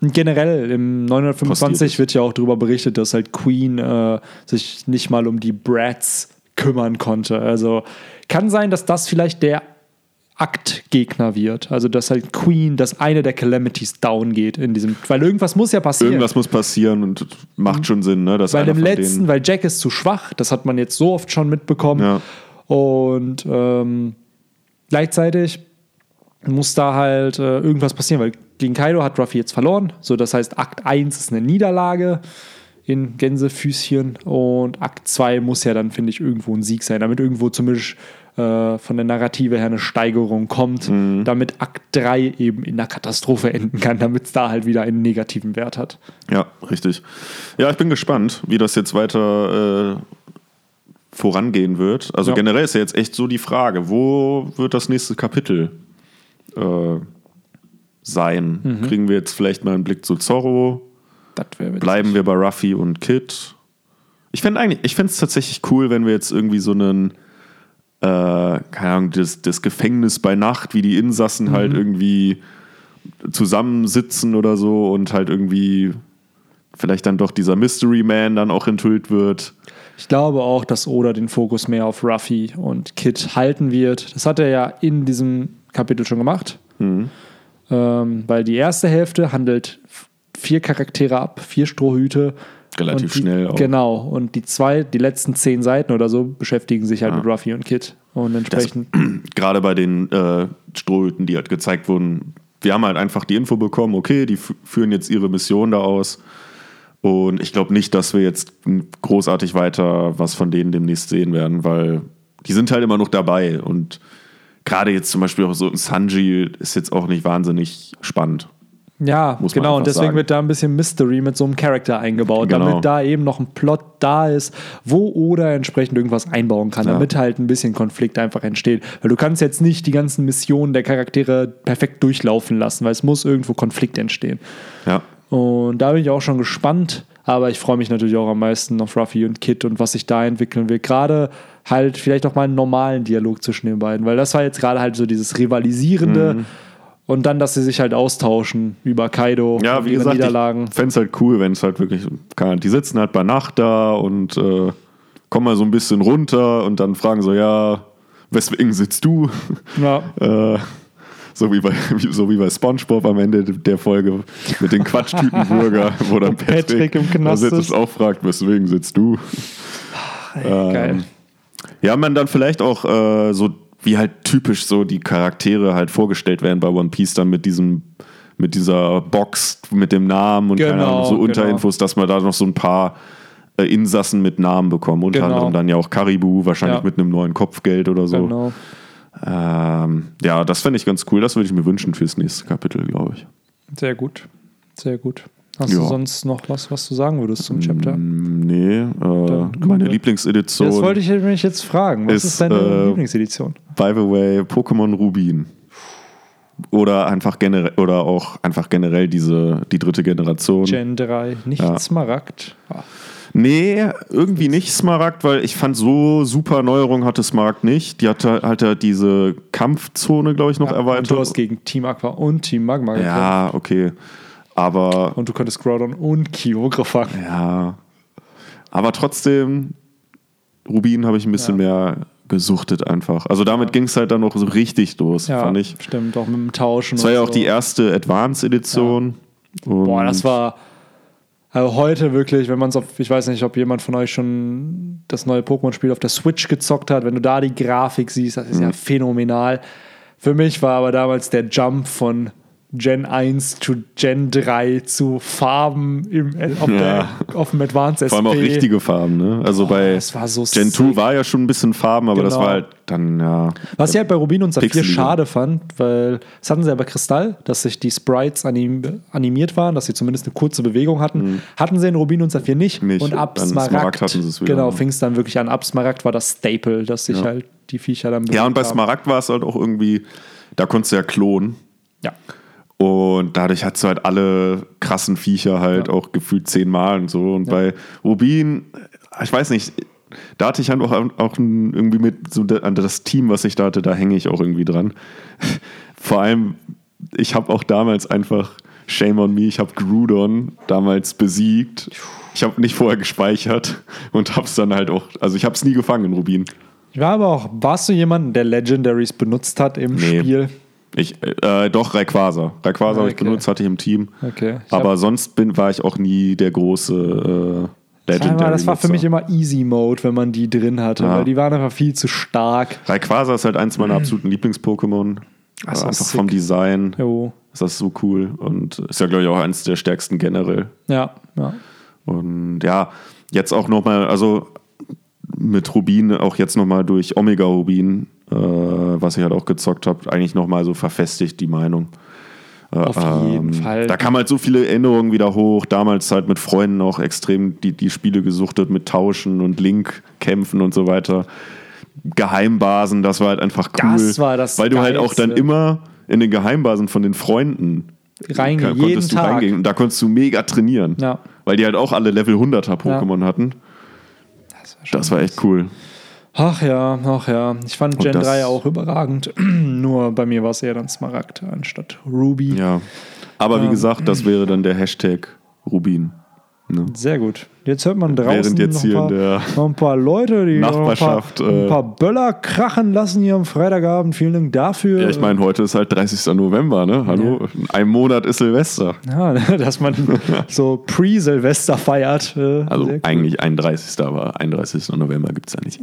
Generell im Postiert 925 ist. wird ja auch darüber berichtet, dass halt Queen äh, sich nicht mal um die Brats kümmern konnte. Also kann sein, dass das vielleicht der Aktgegner wird. Also dass halt Queen, dass eine der Calamities down geht in diesem, weil irgendwas muss ja passieren. Irgendwas muss passieren und macht schon Sinn, ne? Dass weil im letzten, weil Jack ist zu schwach, das hat man jetzt so oft schon mitbekommen. Ja. Und ähm, gleichzeitig muss da halt äh, irgendwas passieren, weil gegen Kaido hat Ruffy jetzt verloren. So, das heißt, Akt 1 ist eine Niederlage in Gänsefüßchen und Akt 2 muss ja dann, finde ich, irgendwo ein Sieg sein, damit irgendwo zumindest äh, von der Narrative her eine Steigerung kommt, damit Akt 3 eben in einer Katastrophe enden kann, damit es da halt wieder einen negativen Wert hat. Ja, richtig. Ja, ich bin gespannt, wie das jetzt weiter äh, vorangehen wird. Also Ja. generell ist ja jetzt echt so die Frage, wo wird das nächste Kapitel äh, sein? Mhm. Kriegen wir jetzt vielleicht mal einen Blick zu Zorro? Bleiben wir bei Ruffy und Kid? Ich fände eigentlich, ich fände es tatsächlich cool, wenn wir jetzt irgendwie so einen, äh, keine Ahnung, das, das Gefängnis bei Nacht, wie die Insassen halt Mhm. irgendwie zusammensitzen oder so und halt irgendwie vielleicht dann doch dieser Mystery Man dann auch enthüllt wird. Ich glaube auch, dass Oda den Fokus mehr auf Ruffy und Kid halten wird. Das hat er ja in diesem Kapitel schon gemacht. Mhm. Ähm, weil die erste Hälfte handelt vier Charaktere ab, vier Strohhüte. Relativ die, schnell auch. Genau. Und die zwei, die letzten zehn Seiten oder so beschäftigen sich halt Ja. mit Ruffy und Kid. Und entsprechend. <clears throat> Gerade bei den äh, Strohhüten, die halt gezeigt wurden, wir haben halt einfach die Info bekommen, okay, die fü- führen jetzt ihre Mission da aus. Und ich glaube nicht, dass wir jetzt großartig weiter was von denen demnächst sehen werden, weil die sind halt immer noch dabei. Und gerade jetzt zum Beispiel auch so ein Sanji ist jetzt auch nicht wahnsinnig spannend. Ja, Muss man genau. Und deswegen sagen. wird da ein bisschen Mystery mit so einem Charakter eingebaut, Genau. damit da eben noch ein Plot da ist, wo Oda entsprechend irgendwas einbauen kann, Ja. damit halt ein bisschen Konflikt einfach entsteht. Weil du kannst jetzt nicht die ganzen Missionen der Charaktere perfekt durchlaufen lassen, weil es muss irgendwo Konflikt entstehen. Ja. Und da bin ich auch schon gespannt. Aber ich freue mich natürlich auch am meisten auf Ruffy und Kid und was sich da entwickeln will. Gerade halt vielleicht auch mal einen normalen Dialog zwischen den beiden, weil das war jetzt gerade halt so dieses Rivalisierende Mhm. und dann, dass sie sich halt austauschen über Kaido Ja, und wie ihre gesagt, Niederlagen. ich fände es halt cool, wenn es halt wirklich, die sitzen halt bei Nacht da und äh, kommen mal so ein bisschen runter und dann fragen so, ja, weswegen sitzt du? Ja. <laughs> Äh, so, wie bei, <laughs> so wie bei Spongebob am Ende der Folge mit den Quatschtütenburger, <laughs> wo dann Patrick, Patrick im Knast sitzt ist. auch fragt, weswegen sitzt du? Geil. Ähm, Ja, man dann vielleicht auch äh, so, wie halt typisch so die Charaktere halt vorgestellt werden bei One Piece, dann mit diesem, mit dieser Box, mit dem Namen und Genau, Ahnung, so genau. Unterinfos, dass man da noch so ein paar äh, Insassen mit Namen bekommen. Unter Genau. anderem dann ja auch Karibu, wahrscheinlich Ja. mit einem neuen Kopfgeld oder so. Genau. Ähm, ja, das fände ich ganz cool. Das würde ich mir wünschen fürs nächste Kapitel, glaube ich. Sehr gut. Sehr gut. Hast Ja. du sonst noch was, was du sagen würdest zum Chapter? Mm, Nee, äh, meine Lieblingsedition. Das wollte ich mich jetzt fragen. Was ist, ist, deine äh, Lieblingsedition? by the way, Pokémon Rubin. Oder einfach generell oder auch einfach generell diese die dritte Generation. Gen 3, nicht Ja. Smaragd. Ah, Nee, irgendwie nicht Smaragd, weil ich fand, so super Neuerung hatte Smaragd nicht. Die hatte halt ja diese Kampfzone, glaube ich, noch Ja, und erweitert. du hast gegen Team Aqua und Team Magma gekämpft. ja, okay. Aber Und du konntest Groudon und Kyogre fangen. ja. Aber trotzdem, Rubin habe ich ein bisschen mehr gesuchtet einfach. Also damit ging es halt dann noch so richtig los, Ja, fand ich. stimmt, auch mit dem Tauschen. Das war und ja auch so. die erste Advance-Edition. Boah, Und- das war also heute wirklich, wenn man es auf, ich weiß nicht, ob jemand von euch schon das neue Pokémon-Spiel auf der Switch gezockt hat, wenn du da die Grafik siehst, das ist Mhm. ja phänomenal. Für mich war aber damals der Jump von Gen 1 zu Gen 3 zu Farben im, auf, Ja. der, auf dem Advanced SP. Vor allem auch richtige Farben, ne? Also bei das war so Gen 2 sick. war ja schon ein bisschen Farben, aber das Genau. war halt dann, ja. Was ich halt bei Rubin und Saphir schade fand, weil das hatten sie ja bei Kristall, dass sich die Sprites anim animiert waren, dass sie zumindest eine kurze Bewegung hatten. Hatten sie in Rubin und Saphir nicht. Mhm. Nicht. Und ab Smaragd, Smaragd hatten sie es wieder. Genau, fing es dann wirklich an. Ab Smaragd war das Staple, dass sich Ja. halt die Viecher dann Ja, und bei. Smaragd war es halt auch irgendwie, da konntest du ja klonen. Ja. Und dadurch hattest du halt alle krassen Viecher halt Ja. auch gefühlt zehnmal und so. Und bei Rubin, ich weiß nicht, da hatte ich halt auch, auch irgendwie mit so an das Team, was ich da hatte, da hänge ich auch irgendwie dran. <laughs> Vor allem, ich habe auch damals einfach, shame on me, ich habe Grudon damals besiegt. Ich habe nicht vorher gespeichert und habe es dann halt auch, also ich habe es nie gefangen in Rubin. Ich war aber auch, warst du jemanden, der Legendaries benutzt hat im Nee. Spiel? Ich, äh, doch, Rayquaza. Rayquaza habe ich Okay. benutzt, hatte ich im Team. Okay. Ich Aber sonst bin, war ich auch nie der große äh, Sag mal, Legendary. das war für mich immer Easy Mode, wenn man die drin hatte, Ja. weil die waren einfach viel zu stark. Rayquaza ist halt eins meiner <clears throat> absoluten Lieblings-Pokémon. Ach so, Äh, Einfach sick. vom Design Jo. ist das so cool und ist ja, glaube ich, auch eins der stärksten generell. Ja, ja. Und ja, jetzt auch nochmal, also mit Rubin, auch jetzt nochmal durch Omega Rubin, was ich halt auch gezockt habe, eigentlich nochmal so verfestigt die Meinung. Äh, Auf jeden Fall. Da kamen halt so viele Erinnerungen wieder hoch. Damals halt mit Freunden auch extrem die, die Spiele gesuchtet mit Tauschen und Link-Kämpfen und so weiter. Geheimbasen, das war halt einfach cool. Das war das Weil du halt auch dann Geilste. immer in den Geheimbasen von den Freunden Reingehen, konntest jeden du Tag. reingehen. Und da konntest du mega trainieren. Ja. Weil die halt auch alle Level 100er Pokémon hatten. schon Das war echt cool. Ach ja, ach ja. Ich fand Gen das- 3 auch überragend. <clears throat> Nur bei mir war es eher dann Smaragd anstatt Ruby. Ja. Aber wie gesagt, das wäre dann der Hashtag Rubin. Ne? Sehr gut. Jetzt hört man draußen Während jetzt noch, hier ein in paar, der noch ein paar Leute, die Nachbarschaft, noch ein paar, äh, ein paar Böller krachen lassen hier am Freitagabend. Vielen Dank dafür. Ja, ich meine, heute ist halt 30. November, ne? Hallo? In einem Monat ist Silvester. Ja, <laughs> dass man so Pre-Silvester feiert. äh, Also cool. eigentlich 31. aber 31. November gibt es ja nicht.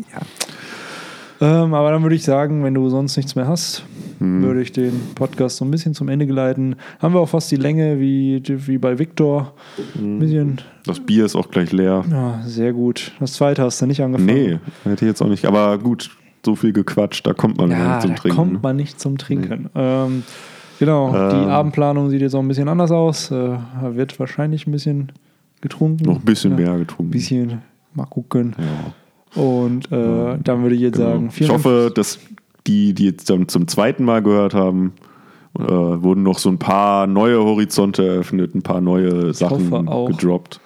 Ähm, aber dann würde ich sagen, wenn du sonst nichts mehr hast, Hm. würde ich den Podcast so ein bisschen zum Ende geleiten. Haben wir auch fast die Länge wie, wie bei Victor. Hm. Ein bisschen, Das Bier ist auch gleich leer. ja, sehr gut. Das zweite hast du nicht angefangen. Nee, hätte ich jetzt auch nicht. Aber gut, so viel gequatscht, da kommt man Ja, nicht zum da Trinken. kommt man nicht zum Trinken. Ähm, genau, die Ähm. Abendplanung sieht jetzt auch ein bisschen anders aus. Äh, da wird wahrscheinlich ein bisschen getrunken. Noch ein bisschen ja, mehr Ein getrunken. bisschen, mal gucken. Ja. Und äh, dann würde ich jetzt Genau. sagen, Ich vielen hoffe, Dank. dass die, die jetzt dann zum zweiten Mal gehört haben, äh, wurden noch so ein paar neue Horizonte eröffnet, ein paar neue Sachen hoffe gedroppt,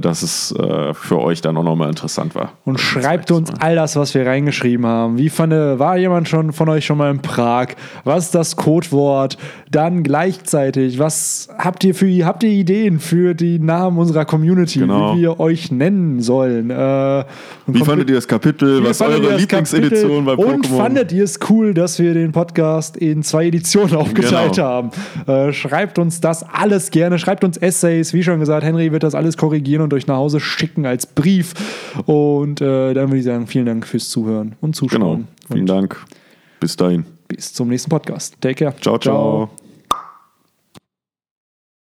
dass es äh, für euch dann auch nochmal interessant war. Und schreibt uns all das, was wir reingeschrieben haben. Wie fand, war jemand schon von euch schon mal in Prag? Was ist das Codewort? Dann gleichzeitig, was habt ihr für habt ihr Ideen für die Namen unserer Community, Genau. wie wir euch nennen sollen? Äh, Wie fandet ihr das Kapitel? Wie Was eure Lieblingsedition bei Kapitel? Und Pokémon? fandet ihr es cool, dass wir den Podcast in zwei Editionen aufgeteilt Genau. haben? Äh, schreibt uns das alles gerne. Schreibt uns Essays. Wie schon gesagt, Henry wird das alles korrigieren und euch nach Hause schicken als Brief. Und äh, dann würde ich sagen, vielen Dank fürs Zuhören und Genau. Zuschauen. Vielen und Dank. Bis dahin. bis zum nächsten Podcast. Take care. Ciao, ciao.